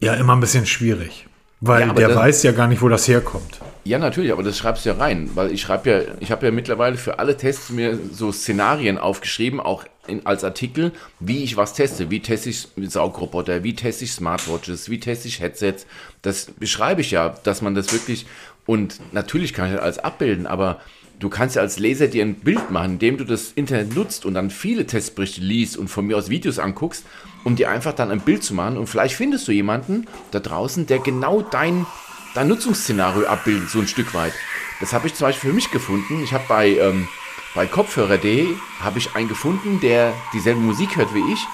ja immer ein bisschen schwierig. Weil ja, der das, weiß ja gar nicht, wo das herkommt. Ja, natürlich, aber das schreibst du ja rein, weil ich schreibe ja, ich habe ja mittlerweile für alle Tests mir so Szenarien aufgeschrieben, auch in, als Artikel, wie ich was teste. Wie teste ich Saugroboter, wie teste ich Smartwatches, wie teste ich Headsets. Das beschreibe ich ja, dass man das wirklich, und natürlich kann ich das alles abbilden, aber du kannst ja als Leser dir ein Bild machen, indem du das Internet nutzt und dann viele Testberichte liest und von mir aus Videos anguckst, um dir einfach dann ein Bild zu machen. Und vielleicht findest du jemanden da draußen, der genau dein, dein Nutzungsszenario abbildet, so ein Stück weit. Das habe ich zum Beispiel für mich gefunden. Ich habe bei, ähm, bei Kopfhörer.de habe ich einen gefunden, der dieselbe Musik hört wie ich,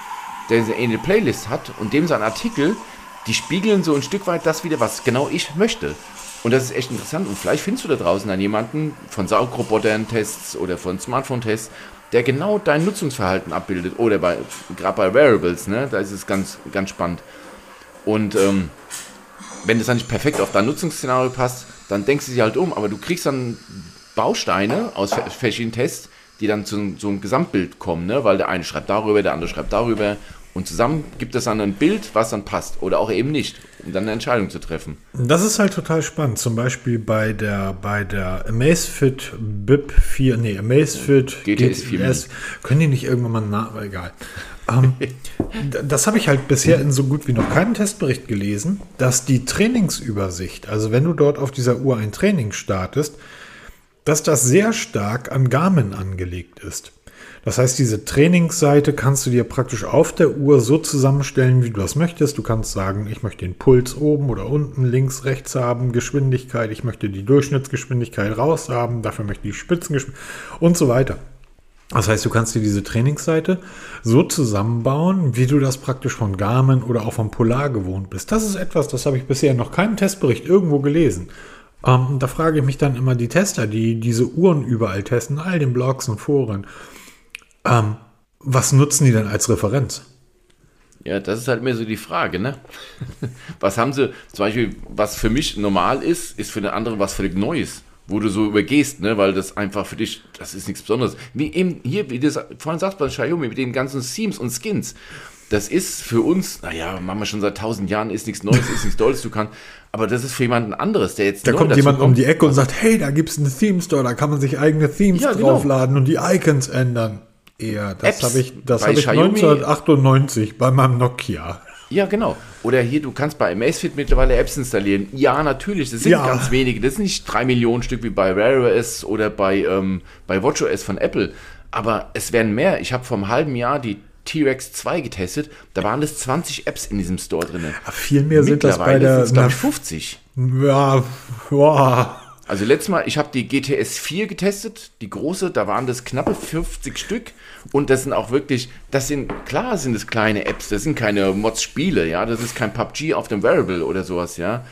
der eine Playlist hat und dem sein Artikel, die spiegeln so ein Stück weit das wieder, was genau ich möchte. Und das ist echt interessant. Und vielleicht findest du da draußen dann jemanden von Saugrobotern-Tests oder von Smartphone-Tests, der genau dein Nutzungsverhalten abbildet. Oder bei, gerade bei Wearables, ne? Da ist es ganz, ganz spannend. Und ähm, wenn das dann nicht perfekt auf dein Nutzungsszenario passt, dann denkst du sie halt um. Aber du kriegst dann Bausteine aus verschiedenen Tests, die dann zu so einem Gesamtbild kommen, ne? Weil der eine schreibt darüber, der andere schreibt darüber. Und zusammen gibt es dann ein Bild, was dann passt oder auch eben nicht, um dann eine Entscheidung zu treffen. Das ist halt total spannend. Zum Beispiel bei der, bei der Amazfit BIP 4, nee, Amazfit GTS 4 GTS, können die nicht irgendwann mal nach, egal. Ähm, das habe ich halt bisher in so gut wie noch keinem Testbericht gelesen, dass die Trainingsübersicht, also wenn du dort auf dieser Uhr ein Training startest, dass das sehr stark an Garmin angelegt ist. Das heißt, diese Trainingsseite kannst du dir praktisch auf der Uhr so zusammenstellen, wie du das möchtest. Du kannst sagen, ich möchte den Puls oben oder unten, links, rechts haben, Geschwindigkeit, ich möchte die Durchschnittsgeschwindigkeit raus haben, dafür möchte ich die Spitzengeschwindigkeit und so weiter. Das heißt, du kannst dir diese Trainingsseite so zusammenbauen, wie du das praktisch von Garmin oder auch von Polar gewohnt bist. Das ist etwas, das habe ich bisher noch keinen Testbericht irgendwo gelesen. Ähm, da frage ich mich dann immer die Tester, die diese Uhren überall testen, all den Blogs und Foren. Ähm, was nutzen die denn als Referenz? Ja, das ist halt mehr so die Frage, ne? Was haben sie, zum Beispiel, was für mich normal ist, ist für den anderen was völlig Neues, wo du so übergehst, ne? Weil das einfach für dich, das ist nichts Besonderes. Wie eben hier, wie du vorhin sagst bei Xiaomi, mit den ganzen Themes und Skins. Das ist für uns, naja, machen wir schon seit tausend Jahren, ist nichts Neues, ist nichts Tolles, du kannst, aber das ist für jemanden anderes, der jetzt. Da kommt jemand kommt. um die Ecke und sagt, hey, da gibt es einen Theme Store, da kann man sich eigene Themes ja, genau. draufladen und die Icons ändern eher. Das habe ich, das hab ich 1998 bei meinem Nokia. Ja, genau. Oder hier, du kannst bei Amazfit mittlerweile Apps installieren. Ja, natürlich, das sind ja. ganz wenige. Das sind nicht drei Millionen Stück wie bei Wear OS oder bei, ähm, bei WatchOS von Apple. Aber es werden mehr. Ich habe vor einem halben Jahr die T-Rex 2 getestet. Da waren es 20 Apps in diesem Store drin. viel mehr sind das bei der... glaube ich, 50. Ja, wow. Also letztes Mal, ich habe die GTS 4 getestet, die große, da waren das knappe 50 Stück und das sind auch wirklich, das sind, klar sind es kleine Apps, das sind keine Mods-Spiele, ja, das ist kein PUBG auf dem Wearable oder sowas, ja.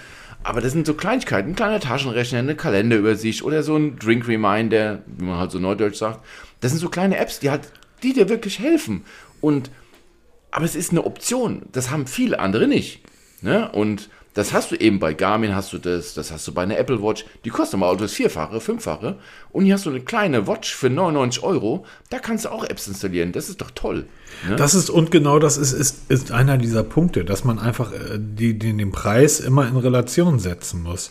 Aber das sind so Kleinigkeiten, ein kleiner Taschenrechner, eine Kalenderübersicht oder so ein Drink Reminder, wie man halt so neudeutsch sagt. Das sind so kleine Apps, die halt, die dir wirklich helfen. Und, aber es ist eine Option, das haben viele andere nicht. Ne? Und Das hast du eben bei Garmin, hast du das, das hast du bei einer Apple Watch. Die kostet mal das Vierfache, Fünffache. Und hier hast du eine kleine Watch für 99 Euro. Da kannst du auch Apps installieren. Das ist doch toll. Ne? Das ist, und genau das ist, ist, ist einer dieser Punkte, dass man einfach äh, die, die, den Preis immer in Relation setzen muss.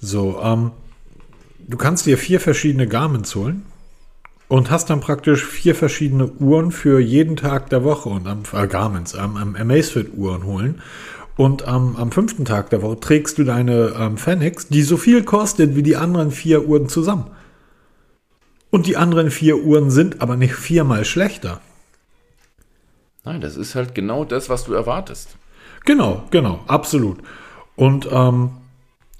So, ähm, du kannst dir vier verschiedene Garmins holen und hast dann praktisch vier verschiedene Uhren für jeden Tag der Woche und am äh, Garments, am, am Amazfit Uhren holen. Und ähm, am fünften Tag der Woche trägst du deine ähm, Fenix, die so viel kostet wie die anderen vier Uhren zusammen. Und die anderen vier Uhren sind aber nicht viermal schlechter. Nein, das ist halt genau das, was du erwartest. Genau, genau, absolut. Und ähm,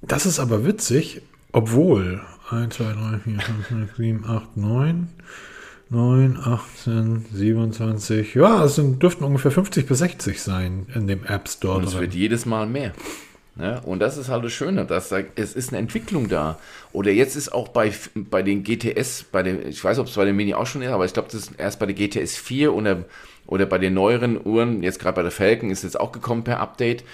das ist aber witzig, obwohl 1, 2, 3, 4, 5, 6, 7, 8, 9, 9, 18, 27, ja, es sind, dürften ungefähr 50 bis 60 sein in dem App Store. Und es wird jedes Mal mehr. Ja, und das ist halt das Schöne, dass es ist eine Entwicklung da. Oder jetzt ist auch bei, bei den GTS, bei den, ich weiß, ob es bei den Mini auch schon ist, aber ich glaube, das ist erst bei der GTS 4 oder, oder bei den neueren Uhren, jetzt gerade bei der Falcon ist jetzt auch gekommen per Update,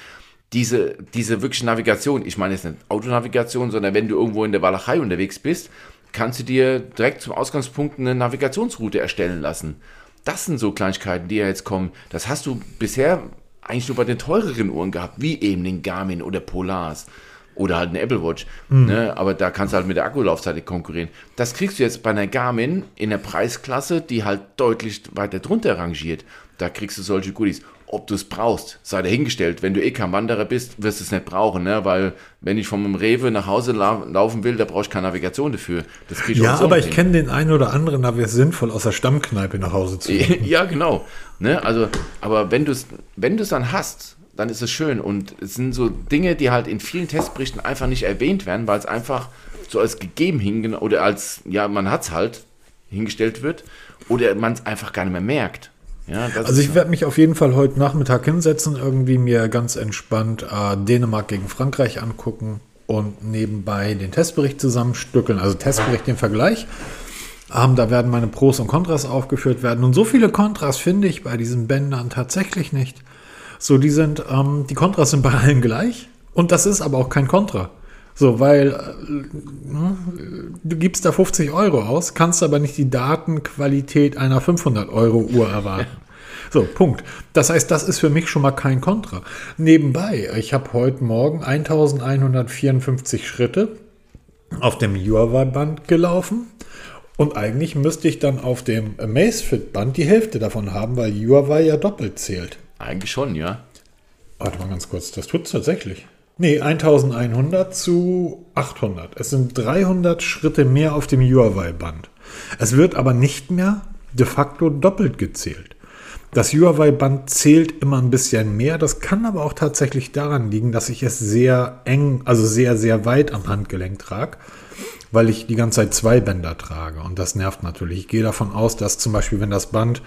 diese, diese wirkliche Navigation, ich meine jetzt nicht Autonavigation, sondern wenn du irgendwo in der Walachei unterwegs bist, kannst du dir direkt zum Ausgangspunkt eine Navigationsroute erstellen lassen. Das sind so Kleinigkeiten, die ja jetzt kommen. Das hast du bisher eigentlich nur bei den teureren Uhren gehabt, wie eben den Garmin oder Polars oder halt eine Apple Watch. Mhm. Ne? Aber da kannst du halt mit der Akkulaufzeit konkurrieren. Das kriegst du jetzt bei einer Garmin in der Preisklasse, die halt deutlich weiter drunter rangiert. Da kriegst du solche Goodies ob du es brauchst, sei dahingestellt. Wenn du eh kein Wanderer bist, wirst du es nicht brauchen, ne? weil wenn ich vom Rewe nach Hause la laufen will, da brauche ich keine Navigation dafür. Das ich ja, aber ich kenne den einen oder anderen, da wäre es sinnvoll, aus der Stammkneipe nach Hause zu gehen. ja, genau. Ne? Also, aber wenn du es wenn dann hast, dann ist es schön. Und es sind so Dinge, die halt in vielen Testberichten einfach nicht erwähnt werden, weil es einfach so als gegeben hingen oder als, ja, man hat es halt hingestellt wird oder man es einfach gar nicht mehr merkt. Ja, also ich werde mich auf jeden Fall heute Nachmittag hinsetzen, irgendwie mir ganz entspannt äh, Dänemark gegen Frankreich angucken und nebenbei den Testbericht zusammenstückeln, also Testbericht den Vergleich. Ähm, da werden meine Pros und Kontras aufgeführt werden. Und so viele Kontras finde ich bei diesen Bändern tatsächlich nicht. So, die sind, ähm, die Kontras sind bei allen gleich. Und das ist aber auch kein Kontra. So, weil äh, du gibst da 50 Euro aus, kannst aber nicht die Datenqualität einer 500 Euro Uhr erwarten. So, Punkt. Das heißt, das ist für mich schon mal kein Kontra. Nebenbei, ich habe heute Morgen 1154 Schritte auf dem Huawei-Band gelaufen. Und eigentlich müsste ich dann auf dem Amazfit-Band die Hälfte davon haben, weil Huawei ja doppelt zählt. Eigentlich schon, ja. Warte mal ganz kurz, das tut es tatsächlich. Nee, 1100 zu 800. Es sind 300 Schritte mehr auf dem Huawei-Band. Es wird aber nicht mehr de facto doppelt gezählt. Das Huawei-Band zählt immer ein bisschen mehr. Das kann aber auch tatsächlich daran liegen, dass ich es sehr eng, also sehr, sehr weit am Handgelenk trage, weil ich die ganze Zeit zwei Bänder trage. Und das nervt natürlich. Ich gehe davon aus, dass zum Beispiel, wenn das Band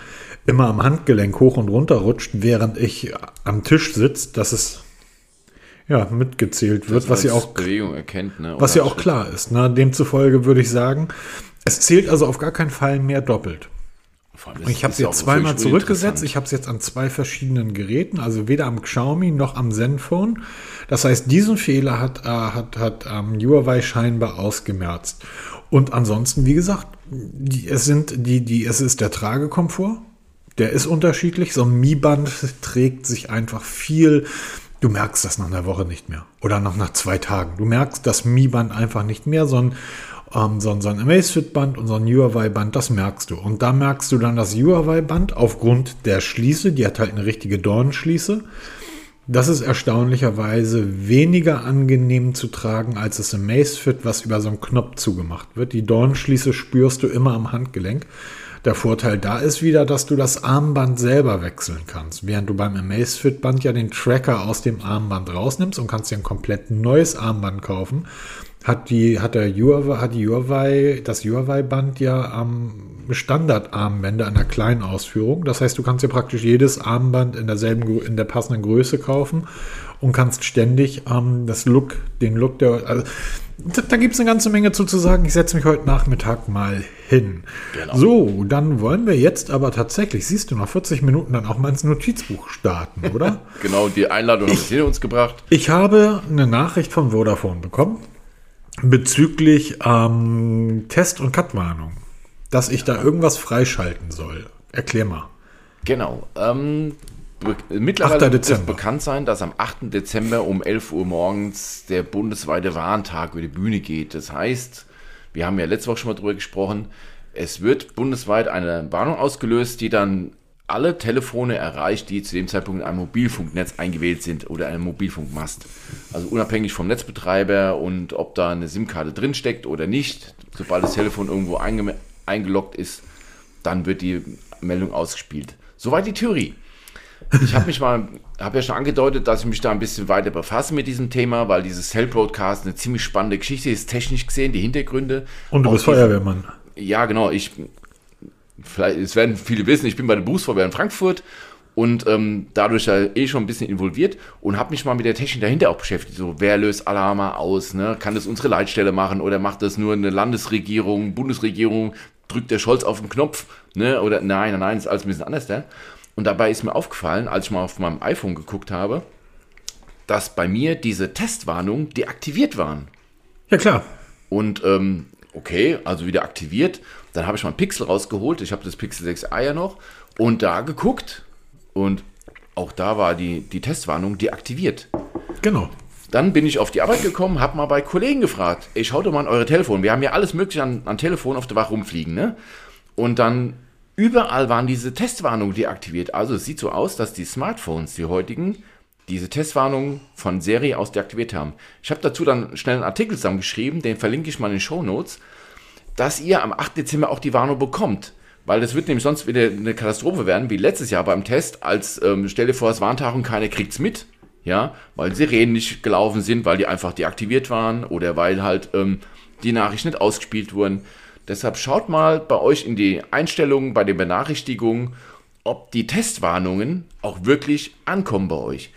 immer am Handgelenk hoch und runter rutscht, während ich am Tisch sitze, dass es ja, mitgezählt wird, was ja auch Bewegung erkennt, ne? was ja auch klar ist. Ne? Demzufolge würde ich sagen, es zählt also auf gar keinen Fall mehr doppelt. Ich habe es jetzt zweimal zurückgesetzt. Ich habe es jetzt an zwei verschiedenen Geräten, also weder am Xiaomi noch am Zenfone. Das heißt, diesen Fehler hat, äh, hat, hat ähm, Huawei scheinbar ausgemerzt. Und ansonsten, wie gesagt, die, es sind die, die, es ist der Tragekomfort. Der ist unterschiedlich. So ein Mi-Band trägt sich einfach viel Du merkst das nach einer Woche nicht mehr. Oder noch nach zwei Tagen. Du merkst das Mi-Band einfach nicht mehr, sondern ähm, so, so ein Amazfit-Band und so ein Huawei-Band, das merkst du. Und da merkst du dann das Huawei-Band aufgrund der Schließe, die hat halt eine richtige Dornschließe. Das ist erstaunlicherweise weniger angenehm zu tragen als das Amazfit, was über so einen Knopf zugemacht wird. Die Dornschließe spürst du immer am Handgelenk. Der Vorteil da ist wieder, dass du das Armband selber wechseln kannst, während du beim Amazfit-Band ja den Tracker aus dem Armband rausnimmst und kannst dir ein komplett neues Armband kaufen. Hat die, hat der Huawei, hat die Huawei, das Huawei-Band ja am Standardarmbänder in der kleinen Ausführung. Das heißt, du kannst dir praktisch jedes Armband in derselben, in der passenden Größe kaufen und kannst ständig ähm, das Look, den Look der, also, da, da gibt es eine ganze Menge zu, zu sagen. Ich setze mich heute Nachmittag mal hin. Genau. So, dann wollen wir jetzt aber tatsächlich, siehst du, nach 40 Minuten dann auch mal ins Notizbuch starten, oder? Genau, die Einladung wir hinter uns gebracht. Ich habe eine Nachricht von Vodafone bekommen bezüglich ähm, Test- und Cut-Warnung, dass ich da irgendwas freischalten soll. Erklär mal. Genau. Ähm, be- mittlerweile 8. wird es bekannt sein, dass am 8. Dezember um 11 Uhr morgens der bundesweite Warntag über die Bühne geht. Das heißt, wir haben ja letzte Woche schon mal drüber gesprochen, es wird bundesweit eine Warnung ausgelöst, die dann alle Telefone erreicht, die zu dem Zeitpunkt in einem Mobilfunknetz eingewählt sind oder einem Mobilfunkmast. Also unabhängig vom Netzbetreiber und ob da eine SIM-Karte drinsteckt oder nicht, sobald das Telefon irgendwo einge eingeloggt ist, dann wird die Meldung ausgespielt. Soweit die Theorie. Ich habe mich mal, habe ja schon angedeutet, dass ich mich da ein bisschen weiter befasse mit diesem Thema, weil dieses Cell Broadcast eine ziemlich spannende Geschichte ist, technisch gesehen, die Hintergründe. Und du bist Feuerwehrmann. ja, genau. Ich, vielleicht, es werden viele wissen, ich bin bei der Berufsfeuerwehr in Frankfurt und ähm, dadurch ja eh schon ein bisschen involviert und habe mich mal mit der Technik dahinter auch beschäftigt. So, wer löst Alarme aus? Ne? Kann das unsere Leitstelle machen oder macht das nur eine Landesregierung, Bundesregierung? Drückt der Scholz auf den Knopf? Ne? Oder nein, nein, nein, ist alles ein bisschen anders. Da. Und dabei ist mir aufgefallen, als ich mal auf meinem iPhone geguckt habe, dass bei mir diese Testwarnungen deaktiviert waren. Ja, klar. Und ähm, okay, also wieder aktiviert. Dann habe ich mal Pixel rausgeholt. Ich habe das Pixel 6a ja noch. Und da geguckt. Und auch da war die, die Testwarnung deaktiviert. Genau. Dann bin ich auf die Arbeit gekommen, habe mal bei Kollegen gefragt, ey, schaut doch mal an eure Telefon. Wir haben ja alles mögliche an, an Telefon auf der Wache rumfliegen, ne? Und dann überall waren diese Testwarnungen deaktiviert. Also es sieht so aus, dass die Smartphones, die heutigen, diese Testwarnungen von Serie aus deaktiviert haben. Ich habe dazu dann schnell einen Artikel zusammengeschrieben, den verlinke ich mal in den Show Notes, dass ihr am 8. Dezember auch die Warnung bekommt. Weil das wird nämlich sonst wieder eine Katastrophe werden, wie letztes Jahr beim Test, als ähm, stell dir vor, es Warntag und keiner kriegt's mit. Ja, weil Sirenen nicht gelaufen sind, weil die einfach deaktiviert waren oder weil halt ähm, die Nachrichten nicht ausgespielt wurden. Deshalb schaut mal bei euch in die Einstellungen, bei den Benachrichtigungen, ob die Testwarnungen auch wirklich ankommen bei euch.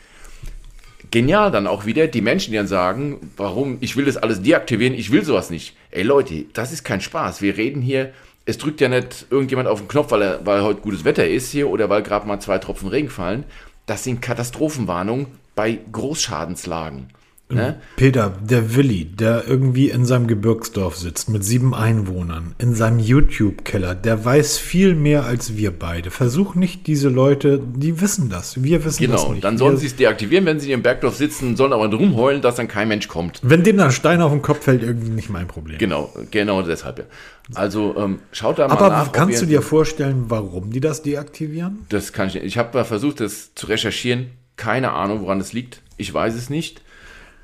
Genial dann auch wieder die Menschen, die dann sagen, warum, ich will das alles deaktivieren, ich will sowas nicht. Ey Leute, das ist kein Spaß. Wir reden hier, es drückt ja nicht irgendjemand auf den Knopf, weil, er, weil heute gutes Wetter ist hier oder weil gerade mal zwei Tropfen Regen fallen. Das sind Katastrophenwarnungen bei Großschadenslagen. Ne? Peter, der Willi, der irgendwie in seinem Gebirgsdorf sitzt mit sieben Einwohnern, in seinem YouTube-Keller, der weiß viel mehr als wir beide. Versuch nicht diese Leute, die wissen das. Wir wissen das Genau, nicht. dann sollen sie es deaktivieren, wenn sie im Bergdorf sitzen, sollen aber rumheulen, dass dann kein Mensch kommt. Wenn dem dann ein Stein auf den Kopf fällt, irgendwie nicht mein Problem. Genau, genau deshalb ja. Also ähm, schaut da mal Aber nach. ob kannst du dir vorstellen, warum die das deaktivieren? Das kann ich nicht. Ich habe mal versucht, das zu recherchieren. Keine Ahnung, woran es liegt. Ich weiß es nicht.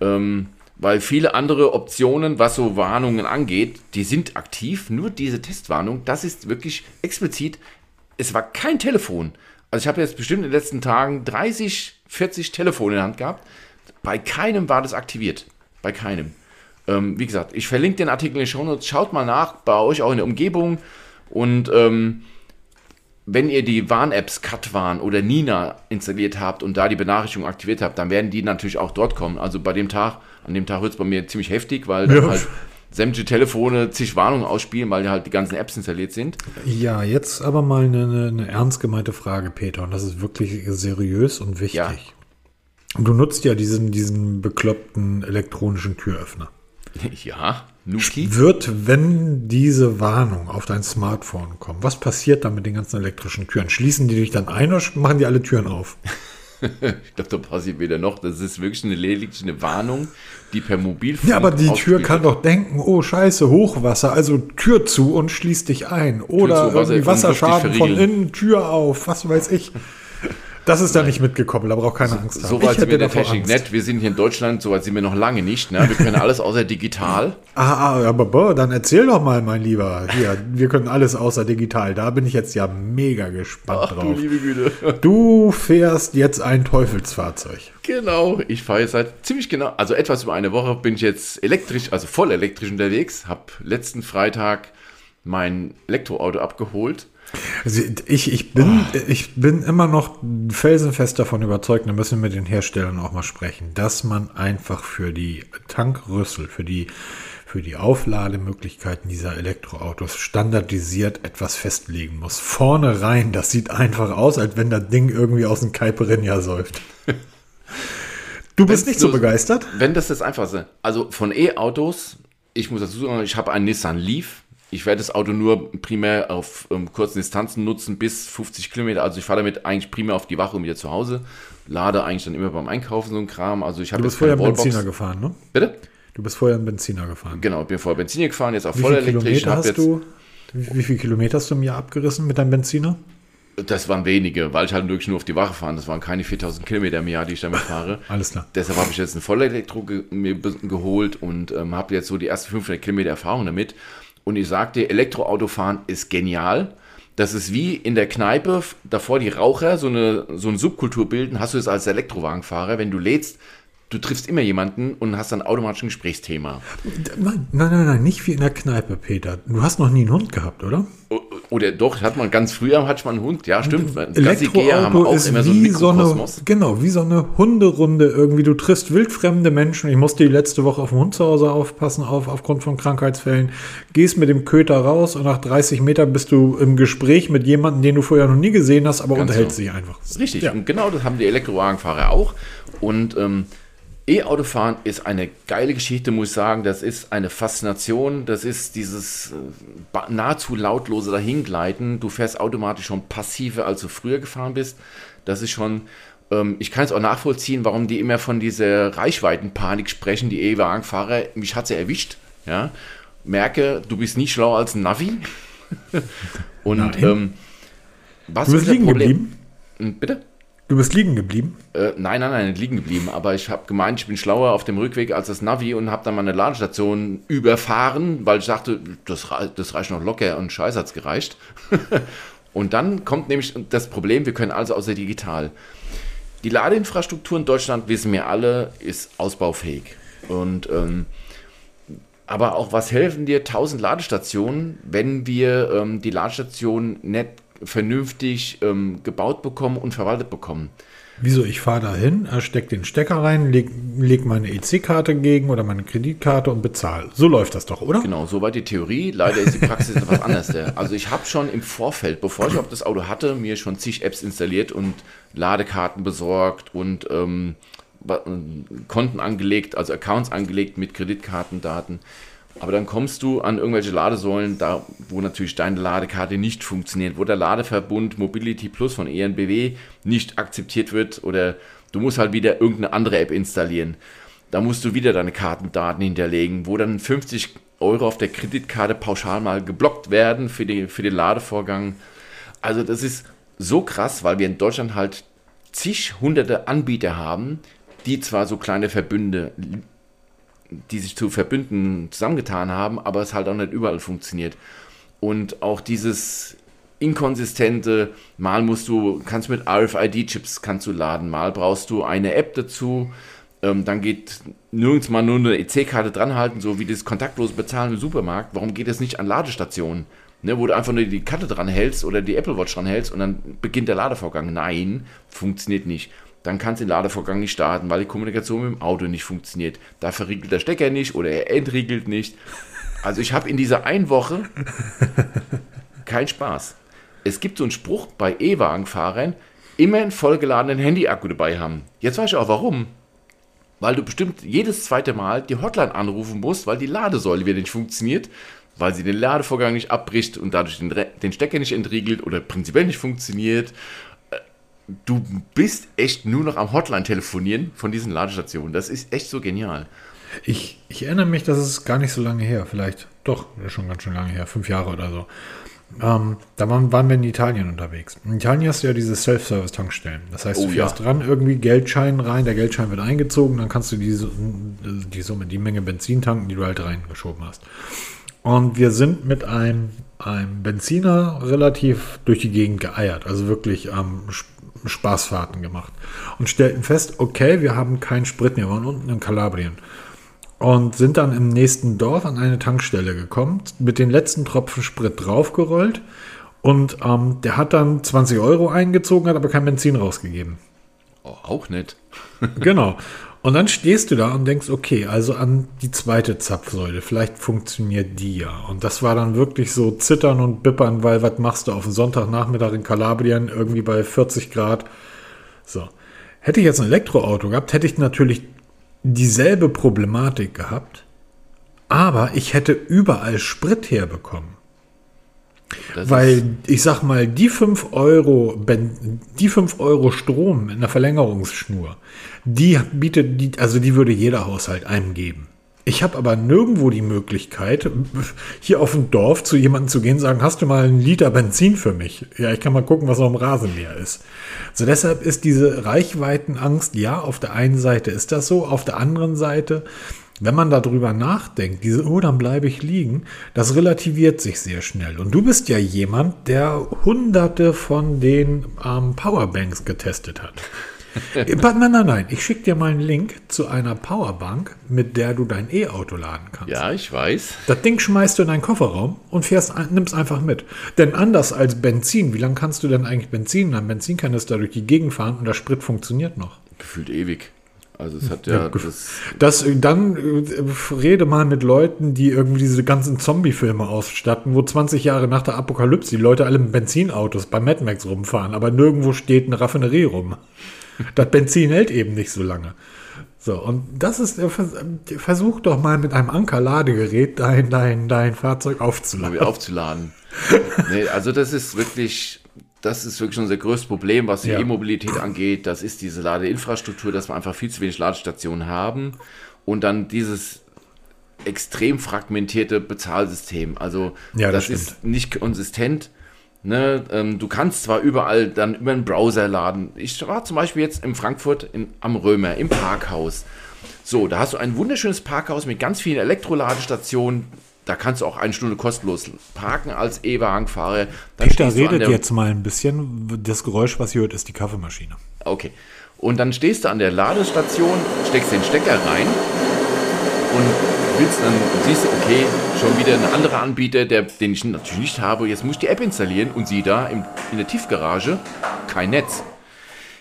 Ähm, weil viele andere Optionen, was so Warnungen angeht, die sind aktiv. Nur diese Testwarnung, das ist wirklich explizit. Es war kein Telefon. Also ich habe jetzt bestimmt in den letzten Tagen 30, 40 Telefone in der Hand gehabt. Bei keinem war das aktiviert. Bei keinem. Ähm, wie gesagt, ich verlinke den Artikel in den Shownotes. Schaut mal nach, bei euch auch in der Umgebung. Und ähm, wenn ihr die Warn-Apps Katwarn oder Nina installiert habt und da die Benachrichtigung aktiviert habt, dann werden die natürlich auch dort kommen. Also bei dem Tag, an dem Tag wird es bei mir ziemlich heftig, weil Ja. halt sämtliche Telefone zig Warnungen ausspielen, weil halt die ganzen Apps installiert sind. Ja, jetzt aber mal eine, eine, eine ernst gemeinte Frage, Peter, und das ist wirklich seriös und wichtig. Ja. Du nutzt ja diesen, diesen bekloppten elektronischen Türöffner. ja, Nuki. Wird, wenn diese Warnung auf dein Smartphone kommt, was passiert dann mit den ganzen elektrischen Türen? Schließen die dich dann ein oder machen die alle Türen auf? Ich glaube, da passiert wieder noch. Das ist wirklich eine lediglich eine Warnung, die per Mobilfunk. Ja, aber die Tür kann doch denken, oh scheiße, Hochwasser, also Tür zu und schließt dich ein. Oder zu, Wasser- irgendwie Wasserschaden von innen, Tür auf, was weiß ich. Das ist da nicht mitgekoppelt, da braucht keine Angst haben. So weit sind wir in der Angst. nett. Wir sind hier in Deutschland, so weit sind wir noch lange nicht. Ne? Wir können alles außer digital. Ah, ah, aber boah, dann erzähl doch mal, mein Lieber. Hier, wir können alles außer digital. Da bin ich jetzt ja mega gespannt Ach du drauf. liebe Güte. Du fährst jetzt ein Teufelsfahrzeug. Genau, ich fahre jetzt seit ziemlich genau, also etwas über eine Woche bin ich jetzt elektrisch, also voll elektrisch unterwegs. Hab letzten Freitag mein Elektroauto abgeholt. Also ich, ich, bin, ich bin immer noch felsenfest davon überzeugt, da müssen wir mit den Herstellern auch mal sprechen, dass man einfach für die Tankrüssel, für die, für die Auflademöglichkeiten dieser Elektroautos standardisiert etwas festlegen muss. Vorne rein, das sieht einfach aus, als wenn das Ding irgendwie aus dem Caipirinha säuft. Du bist nicht so, so begeistert? Wenn das das Einfachste. Also von E-Autos, ich muss dazu sagen, ich habe einen Nissan Leaf. Ich werde das Auto nur primär auf ähm, kurzen Distanzen nutzen, bis 50 Kilometer. Also ich fahre damit eigentlich primär auf die Wache und wieder zu Hause. Lade eigentlich dann immer beim Einkaufen so ein Kram. Also ich habe Du bist vorher einen Benziner gefahren, ne? Bitte? Du bist vorher einen Benziner gefahren. Genau, ich bin vorher Benziner gefahren, jetzt auch voll elektrisch. Hast du, wie, wie viele Kilometer hast du im Jahr abgerissen mit deinem Benziner? Das waren wenige, weil ich halt wirklich nur auf die Wache fahre. Das waren keine 4000 Kilometer im Jahr, die ich damit fahre. Alles klar. Deshalb habe ich jetzt ein Vollelektro ge mir geholt und ähm, habe jetzt so die ersten 500 Kilometer Erfahrung damit. Und ich sagte, Elektroautofahren ist genial. Das ist wie in der Kneipe, davor die Raucher so eine, so eine Subkultur bilden, hast du es als Elektrowagenfahrer. Wenn du lädst, du triffst immer jemanden und hast dann automatisch ein Gesprächsthema. Nein, nein, nein, nein, nicht wie in der Kneipe, Peter. Du hast noch nie einen Hund gehabt, oder? Oder doch, hat man ganz früher hat man einen Hund, ja, stimmt. Elektroauto ist immer so wie so eine, genau, wie so eine Hunderunde irgendwie. Du triffst wildfremde Menschen. Ich musste die letzte Woche auf den Hund zu Hause aufpassen, auf, aufgrund von Krankheitsfällen. Gehst mit dem Köter raus und nach 30 Metern bist du im Gespräch mit jemandem, den du vorher noch nie gesehen hast, aber ganz unterhältst genau. dich einfach. Richtig, ja. und genau das haben die Elektrowagenfahrer auch. Und ähm, E-Autofahren ist eine geile Geschichte, muss ich sagen. Das ist eine Faszination. Das ist dieses äh, nahezu lautlose Dahingleiten. Du fährst automatisch schon passiver, als du früher gefahren bist. Das ist schon, ähm, ich kann es auch nachvollziehen, warum die immer von dieser Reichweitenpanik sprechen, die E-Wagenfahrer. Mich hat sie erwischt. Ja? Merke, du bist nicht schlauer als ein Navi. Und ähm, was du bist liegen Problem? geblieben? Hm, bitte? Du bist liegen geblieben? Äh, nein, nein, nein, nicht liegen geblieben. Aber ich habe gemeint, ich bin schlauer auf dem Rückweg als das Navi und habe dann meine Ladestation überfahren, weil ich dachte, das, das reicht noch locker und Scheiß hat's gereicht. und dann kommt nämlich das Problem, wir können also außer digital. Die Ladeinfrastruktur in Deutschland, wissen wir alle, ist ausbaufähig. Und ähm, aber auch was helfen dir 1000 Ladestationen, wenn wir ähm, die Ladestation nicht vernünftig ähm, gebaut bekommen und verwaltet bekommen. Wieso? Ich fahre da hin, stecke den Stecker rein, leg, leg meine EC-Karte gegen oder meine Kreditkarte und bezahle. So läuft das doch, oder? Genau, soweit die Theorie. Leider ist die Praxis etwas anders. Also ich habe schon im Vorfeld, bevor ich auf das Auto hatte, mir schon zig Apps installiert und Ladekarten besorgt und ähm, Konten angelegt, also Accounts angelegt mit Kreditkartendaten. Aber dann kommst du an irgendwelche Ladesäulen, da wo natürlich deine Ladekarte nicht funktioniert, wo der Ladeverbund Mobility Plus von ENBW nicht akzeptiert wird oder du musst halt wieder irgendeine andere App installieren. Da musst du wieder deine Kartendaten hinterlegen, wo dann 50 Euro auf der Kreditkarte pauschal mal geblockt werden für, die, für den Ladevorgang. Also das ist so krass, weil wir in Deutschland halt zig hunderte Anbieter haben, die zwar so kleine Verbünde die sich zu Verbünden zusammengetan haben, aber es halt auch nicht überall funktioniert. Und auch dieses inkonsistente, mal musst du, kannst mit RFID-Chips kannst du laden, mal brauchst du eine App dazu, ähm, dann geht nirgends mal nur eine EC-Karte dranhalten, so wie das kontaktlose Bezahlen im Supermarkt. Warum geht das nicht an Ladestationen? Ne, wo du einfach nur die Karte dran hältst oder die Apple Watch dran hältst und dann beginnt der Ladevorgang. Nein, funktioniert nicht dann kannst du den Ladevorgang nicht starten, weil die Kommunikation mit dem Auto nicht funktioniert. Da verriegelt der Stecker nicht oder er entriegelt nicht. Also ich habe in dieser einen Woche keinen Spaß. Es gibt so einen Spruch bei E-Wagenfahrern, immer einen vollgeladenen Handy-Akku dabei haben. Jetzt weiß ich auch warum. Weil du bestimmt jedes zweite Mal die Hotline anrufen musst, weil die Ladesäule wieder nicht funktioniert, weil sie den Ladevorgang nicht abbricht und dadurch den, den Stecker nicht entriegelt oder prinzipiell nicht funktioniert du bist echt nur noch am Hotline telefonieren von diesen Ladestationen. Das ist echt so genial. Ich, ich erinnere mich, das ist gar nicht so lange her, vielleicht doch, schon ganz schön lange her, fünf Jahre oder so. Ähm, da waren, waren, wir in Italien unterwegs. In Italien hast du ja diese Self-Service-Tankstellen. Das heißt, oh, du fährst ja. dran, irgendwie Geldschein rein, der Geldschein wird eingezogen, dann kannst du die, die Summe, die Menge Benzin tanken, die du halt reingeschoben hast. Und wir sind mit einem, einem Benziner relativ durch die Gegend geeiert. Also wirklich am ähm, Spaßfahrten gemacht und stellten fest, okay, wir haben keinen Sprit mehr, wir waren unten in Kalabrien und sind dann im nächsten Dorf an eine Tankstelle gekommen, mit den letzten Tropfen Sprit draufgerollt und ähm, der hat dann 20 Euro eingezogen, hat aber kein Benzin rausgegeben. Oh, auch nett. genau. Und dann stehst du da und denkst, okay, also an die zweite Zapfsäule, vielleicht funktioniert die ja. Und das war dann wirklich so zittern und bippern, weil was machst du auf dem Sonntagnachmittag in Kalabrien irgendwie bei 40 Grad? So. Hätte ich jetzt ein Elektroauto gehabt, hätte ich natürlich dieselbe Problematik gehabt, aber ich hätte überall Sprit herbekommen. Das Weil ich sag mal, die 5 Euro, Ben- die 5 Euro Strom in der Verlängerungsschnur, die bietet, die, also die würde jeder Haushalt einem geben. Ich habe aber nirgendwo die Möglichkeit, hier auf dem Dorf zu jemandem zu gehen und sagen, hast du mal einen Liter Benzin für mich? Ja, ich kann mal gucken, was auf dem Rasenmäher ist. So deshalb ist diese Reichweitenangst, ja, auf der einen Seite ist das so, auf der anderen Seite, wenn man darüber nachdenkt, diese, oh, dann bleibe ich liegen, das relativiert sich sehr schnell. Und du bist ja jemand, der hunderte von den ähm, Powerbanks getestet hat. Äh, nein, nein, nein. Ich schicke dir mal einen Link zu einer Powerbank, mit der du dein E-Auto laden kannst. ja, ich weiß. Das Ding schmeißt du in deinen Kofferraum und fährst, nimmst einfach mit. Denn anders als Benzin, wie lange kannst du denn eigentlich Benzin in einem Benzinkanister durch die Gegend fahren und der Sprit funktioniert noch? Gefühlt ewig. Also es hat ja, das, Das, dann äh, rede mal mit Leuten, die irgendwie diese ganzen Zombie-Filme ausstatten, wo 20 Jahre nach der Apokalypse die Leute alle mit Benzinautos bei Mad Max rumfahren, aber nirgendwo steht eine Raffinerie rum. Das Benzin hält eben nicht so lange. So, und das ist, äh, äh, versuch doch mal mit einem Ankerladegerät dein, dein, dein Fahrzeug aufzuladen. aufzuladen. nee, also das ist wirklich, das ist wirklich unser größtes Problem, was die Ja. E-Mobilität angeht. Das ist diese Ladeinfrastruktur, dass wir einfach viel zu wenig Ladestationen haben und dann dieses extrem fragmentierte Bezahlsystem. Also Ja, das das, ist nicht konsistent. Ne, ähm, du kannst zwar überall dann über einen Browser laden. Ich war zum Beispiel jetzt in Frankfurt in, am Römer im Parkhaus. So, da hast du ein wunderschönes Parkhaus mit ganz vielen Elektroladestationen. Da kannst du auch eine Stunde kostenlos parken als E-Wagenfahrer. Peter redet jetzt mal ein bisschen. Das Geräusch, was ihr hört, ist die Kaffeemaschine. Okay. Und dann stehst du an der Ladestation, steckst den Stecker rein und willst dann, siehst du, okay, schon wieder ein anderer Anbieter, der, den ich natürlich nicht habe. Jetzt muss ich die App installieren und sieh da im, in der Tiefgarage kein Netz.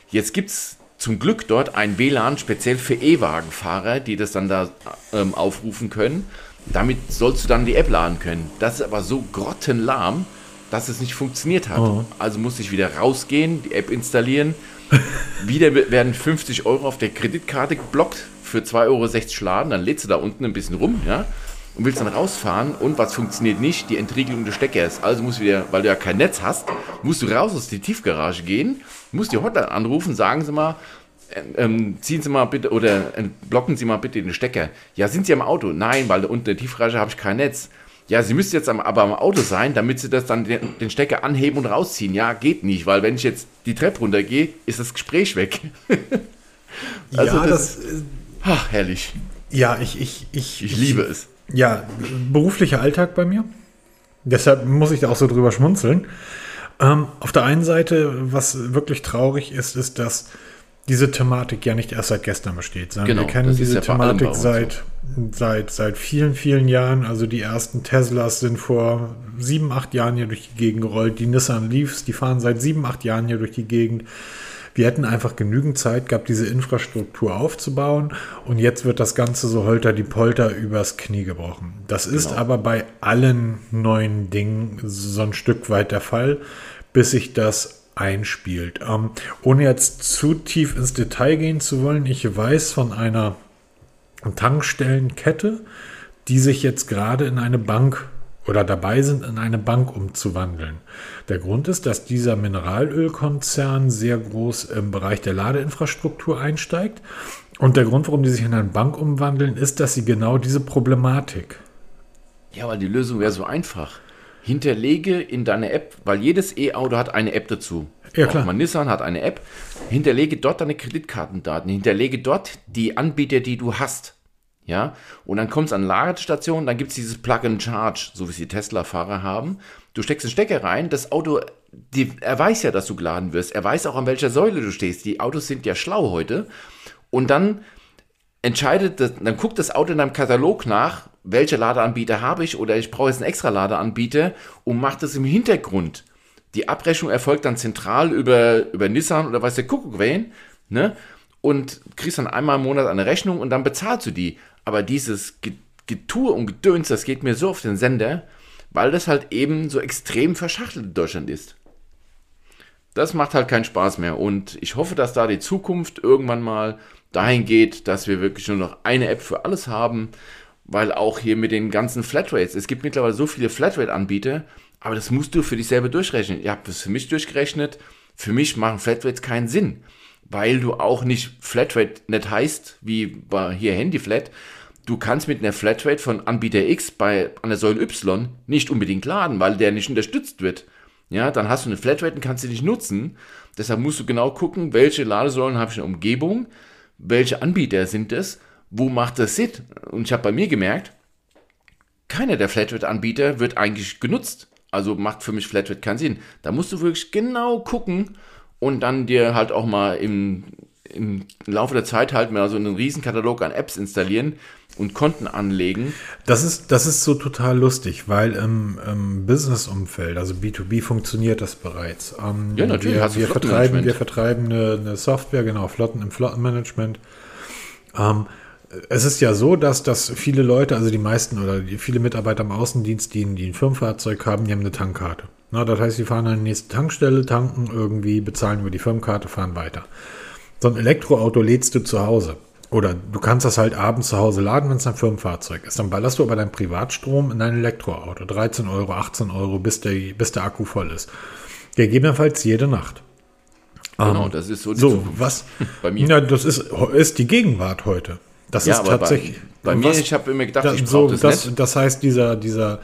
Jetzt gibt es zum Glück dort ein WLAN speziell für E-Wagenfahrer, die das dann da ähm, aufrufen können. Damit sollst du dann die App laden können. Das ist aber so grottenlahm, dass es nicht funktioniert hat. Also musste ich wieder rausgehen, die App installieren. wieder werden 50 Euro auf der Kreditkarte geblockt für 2,60 Euro laden. Dann lädst du da unten ein bisschen rum, ja. Und willst dann rausfahren und was funktioniert nicht? Die Entriegelung des Steckers. Also musst du wieder, weil du ja kein Netz hast, musst du raus aus der Tiefgarage gehen, musst die Hotline anrufen, sagen sie mal, ähm, ziehen Sie mal bitte oder äh, blocken Sie mal bitte den Stecker. Ja, sind Sie am Auto? Nein, weil unten der Tiefgarage habe ich kein Netz. Ja, Sie müssen jetzt am, aber am Auto sein, damit Sie das dann den, den Stecker anheben und rausziehen. Ja, geht nicht, weil wenn ich jetzt die Treppe runtergehe, ist das Gespräch weg. Also ja, das- das, Ach, herrlich. ja, ich, ich, ich, Ich liebe es. Ja, beruflicher Alltag bei mir. Deshalb muss ich da auch so drüber schmunzeln. Ähm, auf der einen Seite, was wirklich traurig ist, ist, dass diese Thematik ja nicht erst seit gestern besteht, sondern Genau, wir kennen diese Thematik seit, seit, seit vielen, vielen Jahren. Also die ersten Teslas sind vor sieben, acht Jahren hier durch die Gegend gerollt. Die Nissan Leafs, die fahren seit sieben, acht Jahren hier durch die Gegend. Wir hätten einfach genügend Zeit gehabt, diese Infrastruktur aufzubauen. Und jetzt wird das Ganze so holter die Polter übers Knie gebrochen. Das ist aber bei allen neuen Dingen so ein Stück weit der Fall, bis sich das einspielt. Ähm, ohne jetzt zu tief ins Detail gehen zu wollen, ich weiß von einer Tankstellenkette, die sich jetzt gerade in eine Bank oder dabei sind, in eine Bank umzuwandeln. Der Grund ist, dass dieser Mineralölkonzern sehr groß im Bereich der Ladeinfrastruktur einsteigt. Und der Grund, warum die sich in eine Bank umwandeln, ist, dass sie genau diese Problematik. Ja, weil die Lösung wäre so einfach. Hinterlege in deine App, weil jedes E-Auto hat eine App dazu. Ja, klar. Auch mein Nissan hat eine App. Hinterlege dort deine Kreditkartendaten. Hinterlege dort die Anbieter, die du hast. Ja, und dann kommt es an Ladestationen, dann gibt es dieses Plug-and-Charge, so wie es die Tesla-Fahrer haben. Du steckst den Stecker rein, das Auto, die, er weiß ja, dass du geladen wirst. Er weiß auch, an welcher Säule du stehst. Die Autos sind ja schlau heute. Und dann entscheidet, dann guckt das Auto in deinem Katalog nach, welche Ladeanbieter habe ich oder ich brauche jetzt einen extra Ladeanbieter und macht das im Hintergrund. Die Abrechnung erfolgt dann zentral über, über Nissan oder weiß der Kuckuck wen, ne? und kriegst dann einmal im Monat eine Rechnung und dann bezahlst du die. Aber dieses Getue und Gedöns, das geht mir so auf den Sender, weil das halt eben so extrem verschachtelt in Deutschland ist. Das macht halt keinen Spaß mehr und ich hoffe, dass da die Zukunft irgendwann mal dahin geht, dass wir wirklich nur noch eine App für alles haben, weil auch hier mit den ganzen Flatrates, es gibt mittlerweile so viele Flatrate-Anbieter, aber das musst du für dich selber durchrechnen. Ihr habt es für mich durchgerechnet, für mich machen Flatrates keinen Sinn, weil du auch nicht Flatrate nicht heißt, wie bei hier Handyflat, du kannst mit einer Flatrate von Anbieter X bei einer Säule Y nicht unbedingt laden, weil der nicht unterstützt wird. Ja, dann hast du eine Flatrate und kannst sie nicht nutzen. Deshalb musst du genau gucken, welche Ladesäulen habe ich in der Umgebung, welche Anbieter sind es, wo macht das Sinn? Und ich habe bei mir gemerkt, keiner der Flatrate-Anbieter wird eigentlich genutzt. Also macht für mich Flatrate keinen Sinn. Da musst du wirklich genau gucken und dann dir halt auch mal im, im Laufe der Zeit halt mal so einen riesen Katalog an Apps installieren und Konten anlegen. Das ist, das ist so total lustig, weil im, im Business-Umfeld, also B2B, funktioniert das bereits. Ähm, ja, natürlich. Wir, wir vertreiben, wir vertreiben eine, eine, Software, genau, Flotten im Flottenmanagement. Ähm, es ist ja so, dass, dass viele Leute, also die meisten oder die, viele Mitarbeiter im Außendienst, die, die ein Firmenfahrzeug haben, die haben eine Tankkarte. Na, das heißt, sie fahren an die nächste Tankstelle, tanken irgendwie, bezahlen über die Firmenkarte, fahren weiter. So ein Elektroauto lädst du zu Hause. Oder du kannst das halt abends zu Hause laden, wenn es ein Firmenfahrzeug ist. Dann ballerst du aber deinen Privatstrom in dein Elektroauto. 13 Euro, 18 Euro, bis der, bis der Akku voll ist. Gegebenenfalls jede Nacht. Genau, um, das ist so. so, was? bei mir. Ja, das ist, ist die Gegenwart heute. Das ja, ist tatsächlich. Bei, bei mir, was, ich habe immer gedacht, das, ich brauche so, das, das, das heißt, dieser, dieser,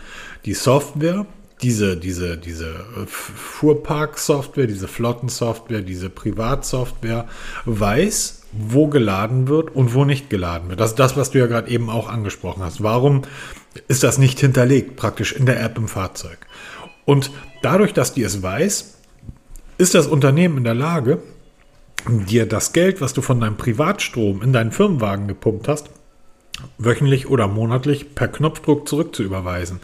die Software, diese, diese, diese Fuhrpark-Software, diese Flottensoftware, diese Privatsoftware weiß, wo geladen wird und wo nicht geladen wird. Das ist das, was du ja gerade eben auch angesprochen hast. Warum ist das nicht hinterlegt, praktisch in der App im Fahrzeug? Und dadurch, dass die es weiß, ist das Unternehmen in der Lage, dir das Geld, was du von deinem Privatstrom in deinen Firmenwagen gepumpt hast, wöchentlich oder monatlich per Knopfdruck zurückzuüberweisen.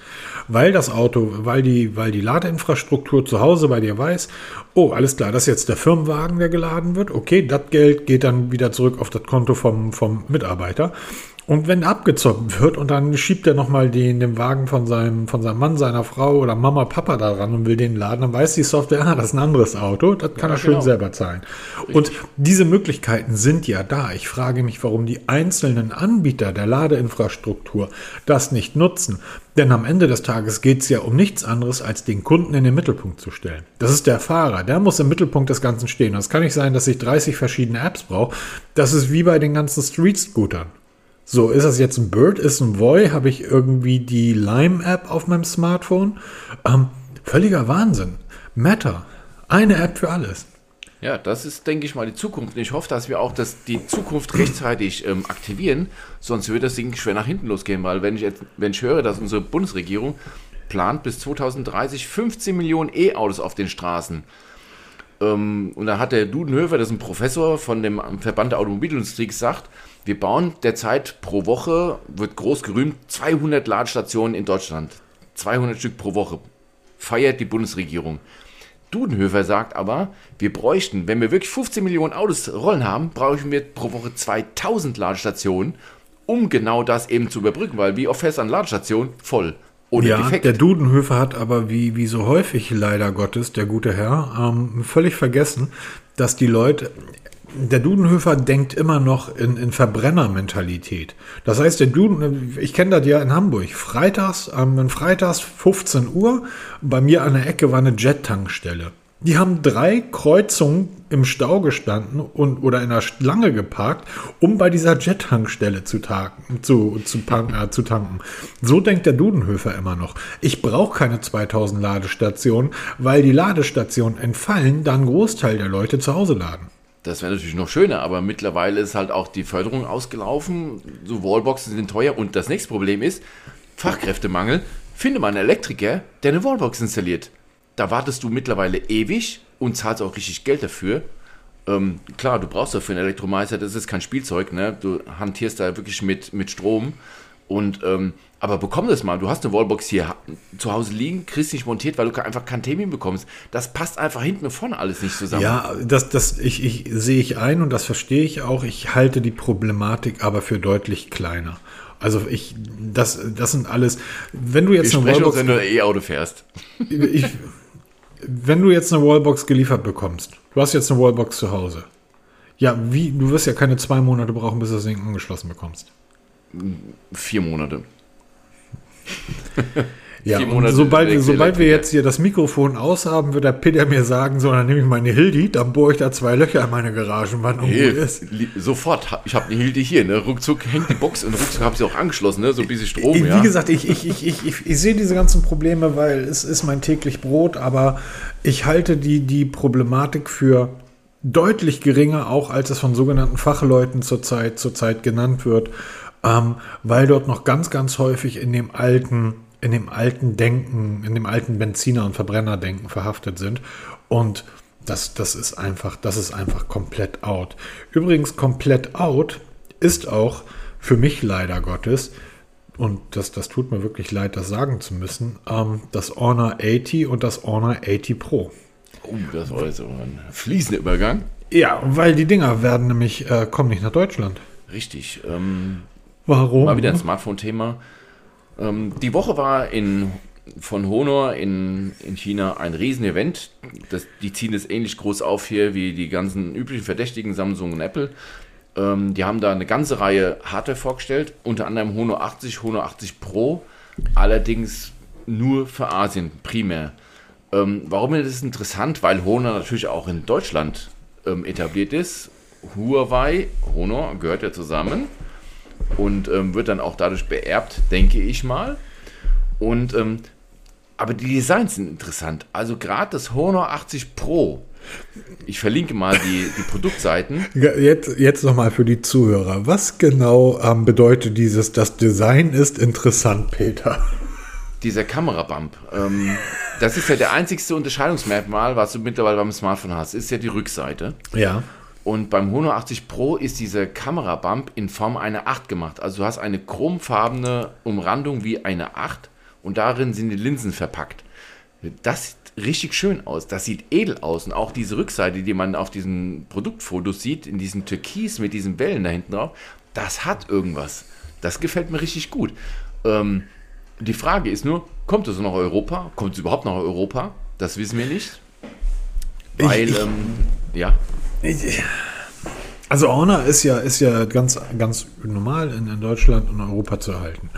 Weil das Auto, weil die, weil die Ladeinfrastruktur zu Hause bei dir weiß, oh, alles klar, das ist jetzt der Firmenwagen, der geladen wird. Okay, das Geld geht dann wieder zurück auf das Konto vom, vom Mitarbeiter. Und wenn abgezockt wird und dann schiebt er nochmal den, den Wagen von seinem, von seinem Mann, seiner Frau oder Mama, Papa da ran und will den laden, dann weiß die Software, ah, das ist ein anderes Auto, das kann ja, er schön genau. selber zahlen. Und diese Möglichkeiten sind ja da. Ich frage mich, warum die einzelnen Anbieter der Ladeinfrastruktur das nicht nutzen. Denn am Ende des Tages geht es ja um nichts anderes, als den Kunden in den Mittelpunkt zu stellen. Das ist der Fahrer, der muss im Mittelpunkt des Ganzen stehen. Das kann nicht sein, dass ich 30 verschiedene Apps brauche. Das ist wie bei den ganzen Street-Scootern. So, ist das jetzt ein Bird, ist ein Voy? Habe ich irgendwie die Lime-App auf meinem Smartphone? Ähm, völliger Wahnsinn. Meta, eine App für alles. Ja, das ist, denke ich mal, die Zukunft. Ich hoffe, dass wir auch das, die Zukunft rechtzeitig ähm, aktivieren, sonst würde das Ding schwer nach hinten losgehen, weil wenn ich, jetzt, wenn ich höre, dass unsere Bundesregierung plant bis 2030 15 Millionen E-Autos auf den Straßen. Ähm, und da hat der Dudenhöfer, das ist ein Professor von dem Verband der Automobilindustrie, gesagt, wir bauen derzeit pro Woche, wird groß gerühmt, 200 Ladestationen in Deutschland. 200 Stück pro Woche. Feiert die Bundesregierung. Dudenhöfer sagt aber, wir bräuchten, wenn wir wirklich 15 Millionen Autos rollen haben, brauchen wir pro Woche 2000 Ladestationen, um genau das eben zu überbrücken, weil wie oft fährst du an Ladestationen voll oder ja, defekt. Der Dudenhöfer hat aber wie, wie so häufig leider Gottes, der gute Herr, ähm, völlig vergessen, dass die Leute, der Dudenhöfer denkt immer noch in, in Verbrennermentalität. Das heißt, der Duden, ich kenne das ja in Hamburg. Freitags, ähm, Freitags 15 Uhr, bei mir an der Ecke war eine Jet-Tankstelle. Die haben drei Kreuzungen im Stau gestanden und oder in der Schlange geparkt, um bei dieser Jet-Tankstelle zu, zu, zu, äh, zu tanken. So denkt der Dudenhöfer immer noch. Ich brauche keine 2000 Ladestationen, weil die Ladestationen entfallen, dann ein Großteil der Leute zu Hause laden. Das wäre natürlich noch schöner, aber mittlerweile ist halt auch die Förderung ausgelaufen. So Wallboxen sind teuer und das nächste Problem ist Fachkräftemangel. Finde mal einen Elektriker, der eine Wallbox installiert. Da wartest du mittlerweile ewig und zahlst auch richtig Geld dafür. Ähm, klar, du brauchst dafür einen Elektromeister, das ist kein Spielzeug, ne? Du hantierst da wirklich mit, mit Strom Und ähm, aber bekomm das mal. Du hast eine Wallbox hier zu Hause liegen, kriegst nicht montiert, weil du einfach keinen Termin bekommst. Das passt einfach hinten und vorne alles nicht zusammen. Ja, das, das ich, ich sehe ich ein und das verstehe ich auch. Ich halte die Problematik aber für deutlich kleiner. Also ich, das, das sind alles. Wenn du jetzt Wir eine sprechen uns, Wallbox, wenn du ein E-Auto fährst. ich, wenn du jetzt eine Wallbox geliefert bekommst, du hast jetzt eine Wallbox zu Hause. Ja, wie? Du wirst ja keine zwei Monate brauchen, bis du das Ding angeschlossen bekommst. Vier Monate. Ja, sobald, sobald wir jetzt hier das Mikrofon aushaben, wird der Peter mir sagen, so, dann nehme ich meine Hildi, dann bohre ich da zwei Löcher in meine Garagenwand und Hey, ist. sofort. Ich habe eine Hilde hier, ne? Ruckzuck hängt die Box und ruckzuck habe ich sie auch angeschlossen, ne? So ein bisschen Strom, Ich, ja. Wie gesagt, ich, ich, ich, ich, ich, ich sehe diese ganzen Probleme, weil es ist mein täglich Brot, aber ich halte die, die Problematik für deutlich geringer, auch als es von sogenannten Fachleuten zurzeit, zurzeit genannt wird, ähm, weil dort noch ganz, ganz häufig in dem alten, in dem alten Denken, in dem alten Benziner- und Verbrennerdenken verhaftet sind. Und das, das ist einfach, das ist einfach komplett out. Übrigens, komplett out ist auch für mich leider Gottes, und das, das tut mir wirklich leid, das sagen zu müssen, ähm, das Honor 80 und das Honor 80 Pro. Oh, das war jetzt ein fließender Übergang. Ja, weil die Dinger werden nämlich, äh, kommen nicht nach Deutschland. Richtig. Ähm, Warum? mal wieder ein Smartphone-Thema. Ähm, die Woche war in, von Honor in, in China ein Riesenevent. Das, die ziehen es ähnlich groß auf hier wie die ganzen üblichen Verdächtigen Samsung und Apple. Ähm, die haben da eine ganze Reihe Hardware vorgestellt, unter anderem Honor 80, Honor 80 Pro, allerdings nur für Asien primär. Ähm, warum ist das interessant? Weil Honor natürlich auch in Deutschland ähm, etabliert ist. Huawei, Honor gehört ja zusammen und ähm, wird dann auch dadurch beerbt, denke ich mal. Und ähm, aber die Designs sind interessant. Also gerade das Honor 80 Pro. Ich verlinke mal die, die Produktseiten. Jetzt, jetzt nochmal für die Zuhörer. Was genau ähm, bedeutet dieses, das Design ist interessant, Peter? Dieser Kamerabump. Ähm, das ist ja der einzigste Unterscheidungsmerkmal, was du mittlerweile beim Smartphone hast. Ist ja die Rückseite. Ja. Und beim Honor 80 Pro ist dieser Kamerabump in Form einer 8 gemacht. Also du hast eine chromfarbene Umrandung wie eine 8 und darin sind die Linsen verpackt. Das sieht richtig schön aus. Das sieht edel aus. Und auch diese Rückseite, die man auf diesen Produktfotos sieht, in diesem Türkis mit diesen Wellen da hinten drauf, das hat irgendwas. Das gefällt mir richtig gut. Ähm, die Frage ist nur, kommt es nach Europa? Kommt es überhaupt nach Europa? Das wissen wir nicht. Weil, ich- ähm, ja. Also Honor ist ja, ist ja ganz, ganz normal in, in Deutschland und Europa zu erhalten.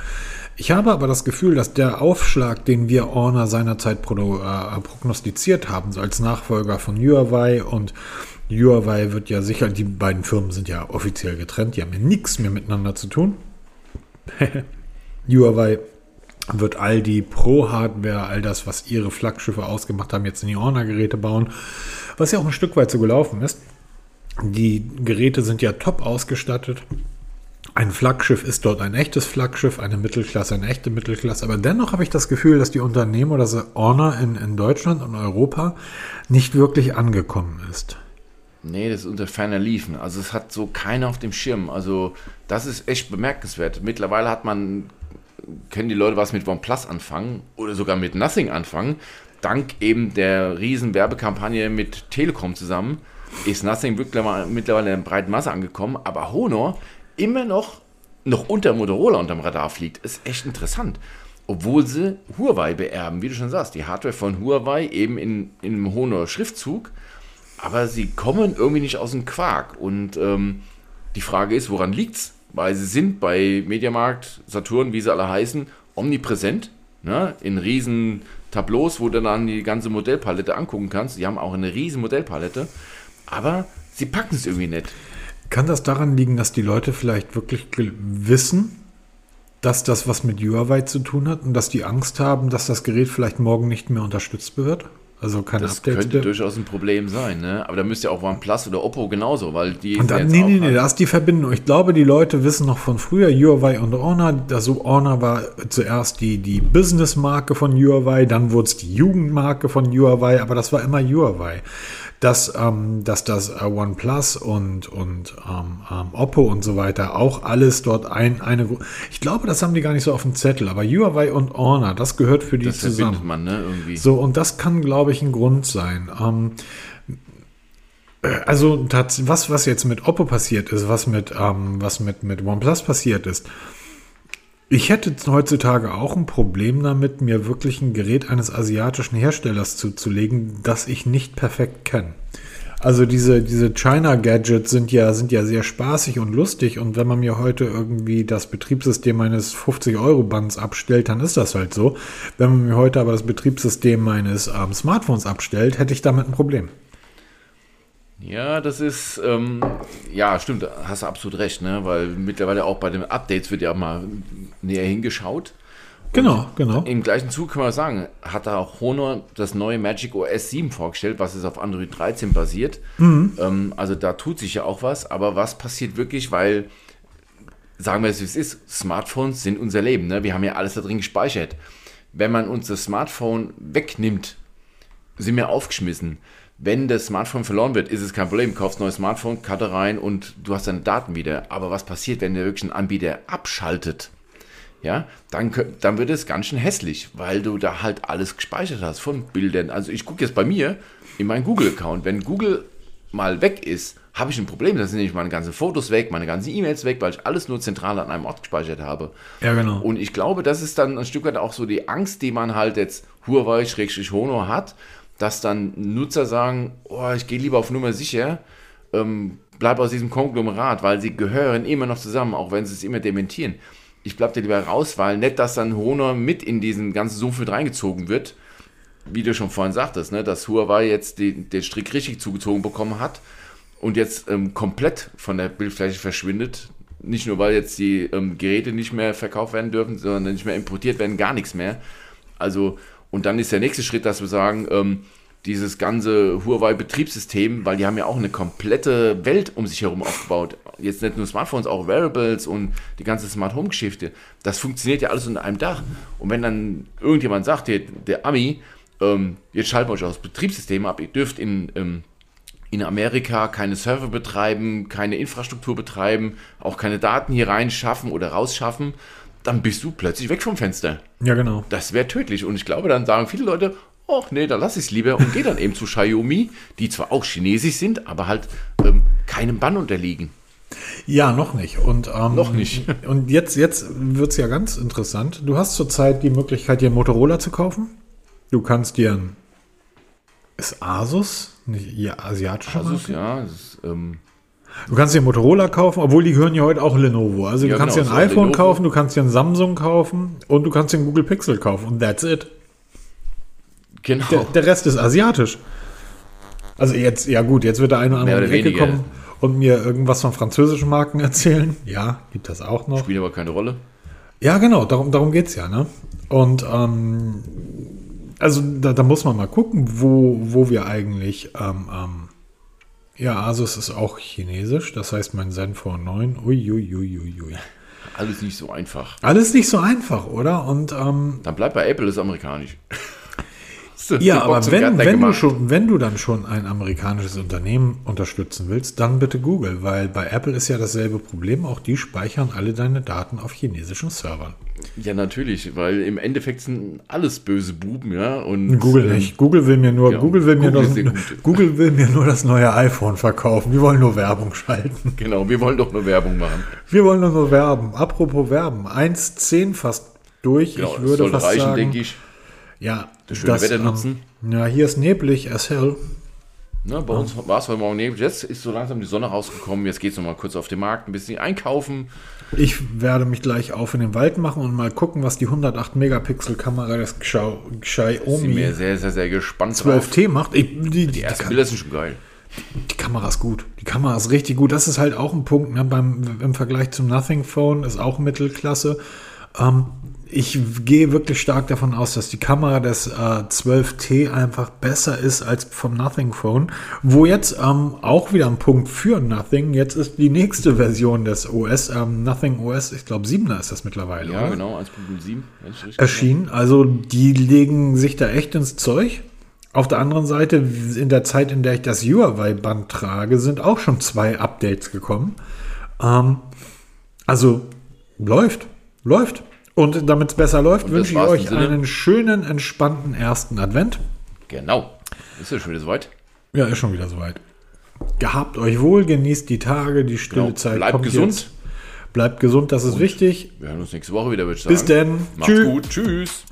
Ich habe aber das Gefühl, dass der Aufschlag, den wir Honor seinerzeit prono, äh, prognostiziert haben, so als Nachfolger von Huawei und Huawei wird ja sicher, die beiden Firmen sind ja offiziell getrennt, die haben ja nichts mehr miteinander zu tun. Huawei wird all die Pro-Hardware, all das, was ihre Flaggschiffe ausgemacht haben, jetzt in die Honor-Geräte bauen, was ja auch ein Stück weit so gelaufen ist. Die Geräte sind ja top ausgestattet. Ein Flaggschiff ist dort ein echtes Flaggschiff, eine Mittelklasse, eine echte Mittelklasse. Aber dennoch habe ich das Gefühl, dass die Unternehmen oder das Honor in, in Deutschland und Europa nicht wirklich angekommen ist. Nee, das ist unter ferner Liefen. Also es hat so keiner auf dem Schirm. Also das ist echt bemerkenswert. Mittlerweile hat man, können die Leute was mit OnePlus anfangen oder sogar mit Nothing anfangen. Dank eben der riesen Werbekampagne mit Telekom zusammen ist Nothing mittlerweile in breiten Masse angekommen. Aber Honor immer noch, noch unter Motorola unterm Radar fliegt. Ist echt interessant. Obwohl sie Huawei beerben, wie du schon sagst. Die Hardware von Huawei eben in, in einem Honor-Schriftzug aber sie kommen irgendwie nicht aus dem Quark. Und ähm, die Frage ist, woran liegt's? Weil sie sind bei Mediamarkt, Saturn, wie sie alle heißen, omnipräsent, ne? in riesen Tableaus, wo du dann die ganze Modellpalette angucken kannst. Die haben auch eine riesen Modellpalette, aber sie packen es irgendwie nicht. Kann das daran liegen, dass die Leute vielleicht wirklich wissen, dass das was mit Huawei zu tun hat und dass die Angst haben, dass das Gerät vielleicht morgen nicht mehr unterstützt wird? Also kein Das Update. könnte durchaus ein Problem sein, ne? Aber da müsste ja auch OnePlus oder Oppo genauso, weil die. Und dann, nee, nee, nee, da ist die Verbindung. Ich glaube, die Leute wissen noch von früher, Huawei und Honor. Also Honor war zuerst die, die Business-Marke von Huawei, dann wurde es die Jugendmarke von Huawei, aber das war immer Huawei. Dass, ähm, dass das äh, OnePlus und, und ähm, ähm, Oppo und so weiter auch alles dort ein, eine. Ich glaube, das haben die gar nicht so auf dem Zettel, aber Huawei und Honor, das gehört für die Das zusammen. man, ne? Irgendwie. So, und das kann, glaube ich, ein Grund sein. Ähm, äh, also, was, was jetzt mit Oppo passiert ist, was mit, ähm, was mit, mit OnePlus passiert ist, ich hätte heutzutage auch ein Problem damit, mir wirklich ein Gerät eines asiatischen Herstellers zuzulegen, das ich nicht perfekt kenne. Also diese, diese China-Gadgets sind ja, sind ja sehr spaßig und lustig und wenn man mir heute irgendwie das Betriebssystem meines 50-Euro-Bands abstellt, dann ist das halt so. Wenn man mir heute aber das Betriebssystem meines ähm, Smartphones abstellt, hätte ich damit ein Problem. Ja, das ist, ähm, ja, stimmt, hast du absolut recht, ne? Weil mittlerweile auch bei den Updates wird ja mal näher hingeschaut. Genau, genau. Im gleichen Zug können wir sagen, hat da auch Honor das neue Magic OS 7 vorgestellt, was jetzt auf Android 13 basiert. Ähm, also da tut sich ja auch was, aber was passiert wirklich, weil, sagen wir es wie es ist, Smartphones sind unser Leben, ne? wir haben ja alles da drin gespeichert. Wenn man uns das Smartphone wegnimmt, sind wir aufgeschmissen. Wenn das Smartphone verloren wird, ist es kein Problem. Kaufst ein neues Smartphone, Karte rein und du hast deine Daten wieder. Aber was passiert, wenn der wirklich einen Anbieter abschaltet? Ja, dann, dann wird es ganz schön hässlich, weil du da halt alles gespeichert hast von Bildern. Also ich gucke jetzt bei mir in meinen Google-Account. Wenn Google mal weg ist, habe ich ein Problem. Da sind nämlich meine ganzen Fotos weg, meine ganzen E-Mails weg, weil ich alles nur zentral an einem Ort gespeichert habe. Ja, genau. Und ich glaube, das ist dann ein Stück weit auch so die Angst, die man halt jetzt Huawei-Honor hat, dass dann Nutzer sagen, oh, ich gehe lieber auf Nummer sicher, ähm, bleib aus diesem Konglomerat, weil sie gehören immer noch zusammen, auch wenn sie es immer dementieren. Ich bleib da lieber raus, weil nicht, dass dann Honor mit in diesen ganzen Sumpf mit reingezogen wird, wie du schon vorhin sagtest, ne, dass Huawei jetzt die, den Strick richtig zugezogen bekommen hat und jetzt ähm, komplett von der Bildfläche verschwindet. Nicht nur, weil jetzt die ähm, Geräte nicht mehr verkauft werden dürfen, sondern nicht mehr importiert werden, gar nichts mehr. Also, und dann ist der nächste Schritt, dass wir sagen, ähm, dieses ganze Huawei-Betriebssystem, weil die haben ja auch eine komplette Welt um sich herum aufgebaut. Jetzt nicht nur Smartphones, auch Wearables und die ganze Smart Home-Geschichte. Das funktioniert ja alles unter einem Dach. Und wenn dann irgendjemand sagt, hier, der Ami, ähm, jetzt schalten wir euch aus Betriebssystem ab, ihr dürft in, ähm, in Amerika keine Server betreiben, keine Infrastruktur betreiben, auch keine Daten hier reinschaffen oder rausschaffen, dann bist du plötzlich weg vom Fenster. Ja, genau. Das wäre tödlich. Und ich glaube, dann sagen viele Leute, ach nee, dann lass ich es lieber und gehe dann eben zu Xiaomi, die zwar auch chinesisch sind, aber halt ähm, keinem Bann unterliegen. Ja, noch nicht. Und, ähm, Noch nicht. Und jetzt, jetzt wird es ja ganz interessant. Du hast zurzeit die Möglichkeit, dir einen Motorola zu kaufen. Du kannst dir ein. Ist Asus? Nicht ja, asiatische Asus, Marke? ja, ist, ähm, Du kannst dir einen Motorola kaufen, obwohl die gehören ja heute auch Lenovo. Also Ja, du kannst genau, dir ein iPhone Lenovo. kaufen, du kannst dir ein Samsung kaufen und du kannst dir einen Google Pixel kaufen. Und that's it. genau. Der, der Rest ist asiatisch. Also jetzt, ja gut, jetzt wird der eine oder andere Ecke kommen und mir irgendwas von französischen Marken erzählen. Ja, gibt das auch noch. Spielt aber keine Rolle. Ja, genau, darum, darum geht es ja. Ne? Und ähm, also da, da muss man mal gucken, wo, wo wir eigentlich. Ähm, ähm, ja, Asus ist auch chinesisch, das heißt mein Zenfone 9. Uiuiuiui. Alles nicht so einfach. Alles nicht so einfach, oder? Und ähm, Dann bleibt bei Apple, ist amerikanisch. Ja, aber wenn, wenn, du schon, wenn du dann schon ein amerikanisches Unternehmen unterstützen willst, dann bitte Google, weil bei Apple ist ja dasselbe Problem. Auch die speichern alle deine Daten auf chinesischen Servern. Ja, natürlich, weil im Endeffekt sind alles böse Buben, ja. Und Google ähm, nicht. Google will mir nur, ja, Google will mir Google nur. Google will mir nur das neue iPhone verkaufen. Wir wollen nur Werbung schalten. Genau, wir wollen doch nur Werbung machen. Wir wollen nur werben. Apropos werben. 1,10 fast durch. Genau, ich das würde fast reichen, sagen, denke ich. Ja, Das schöne Wetter nutzen. Ja, hier ist neblig as hell. Ne, bei uns war es heute Morgen neblig. Jetzt ist so langsam die Sonne rausgekommen. Jetzt geht es nochmal kurz auf den Markt, ein bisschen einkaufen. Ich werde mich gleich auf in den Wald machen und mal gucken, was die 108 Megapixel Kamera des Xia- Sind wir Xiaomi sehr, sehr, sehr gespannt drauf. 12T macht. Ich, die, die, Die ersten Bilder sind schon geil. die Kamera ist gut. Die Kamera ist richtig gut. Das ist halt auch ein Punkt ne, beim, im Vergleich zum Nothing Phone ist auch Mittelklasse. Ähm, ich gehe wirklich stark davon aus, dass die Kamera des äh, 12T einfach besser ist als vom Nothing Phone. Wo jetzt ähm, auch wieder ein Punkt für Nothing. Jetzt ist die nächste Version des OS, ähm, Nothing OS, ich glaube 7er ist das mittlerweile. Ja, oder? genau, 1.07. Erschienen. Also die legen sich da echt ins Zeug. Auf der anderen Seite, in der Zeit, in der ich das Huawei-Band trage, sind auch schon zwei Updates gekommen. Ähm, also läuft, läuft. Und damit es besser läuft, Und wünsche ich euch Sinne. einen schönen, entspannten ersten Advent. Genau. Ist ja schon wieder soweit. Ja, ist schon wieder soweit. Gehabt euch wohl, genießt die Tage, die stille Genau. Zeit. Bleibt gesund. Jetzt. Bleibt gesund, das ist wichtig. Wir hören uns nächste Woche wieder, würde ich sagen. Bis denn. Macht's Tschüss. gut. Tschüss.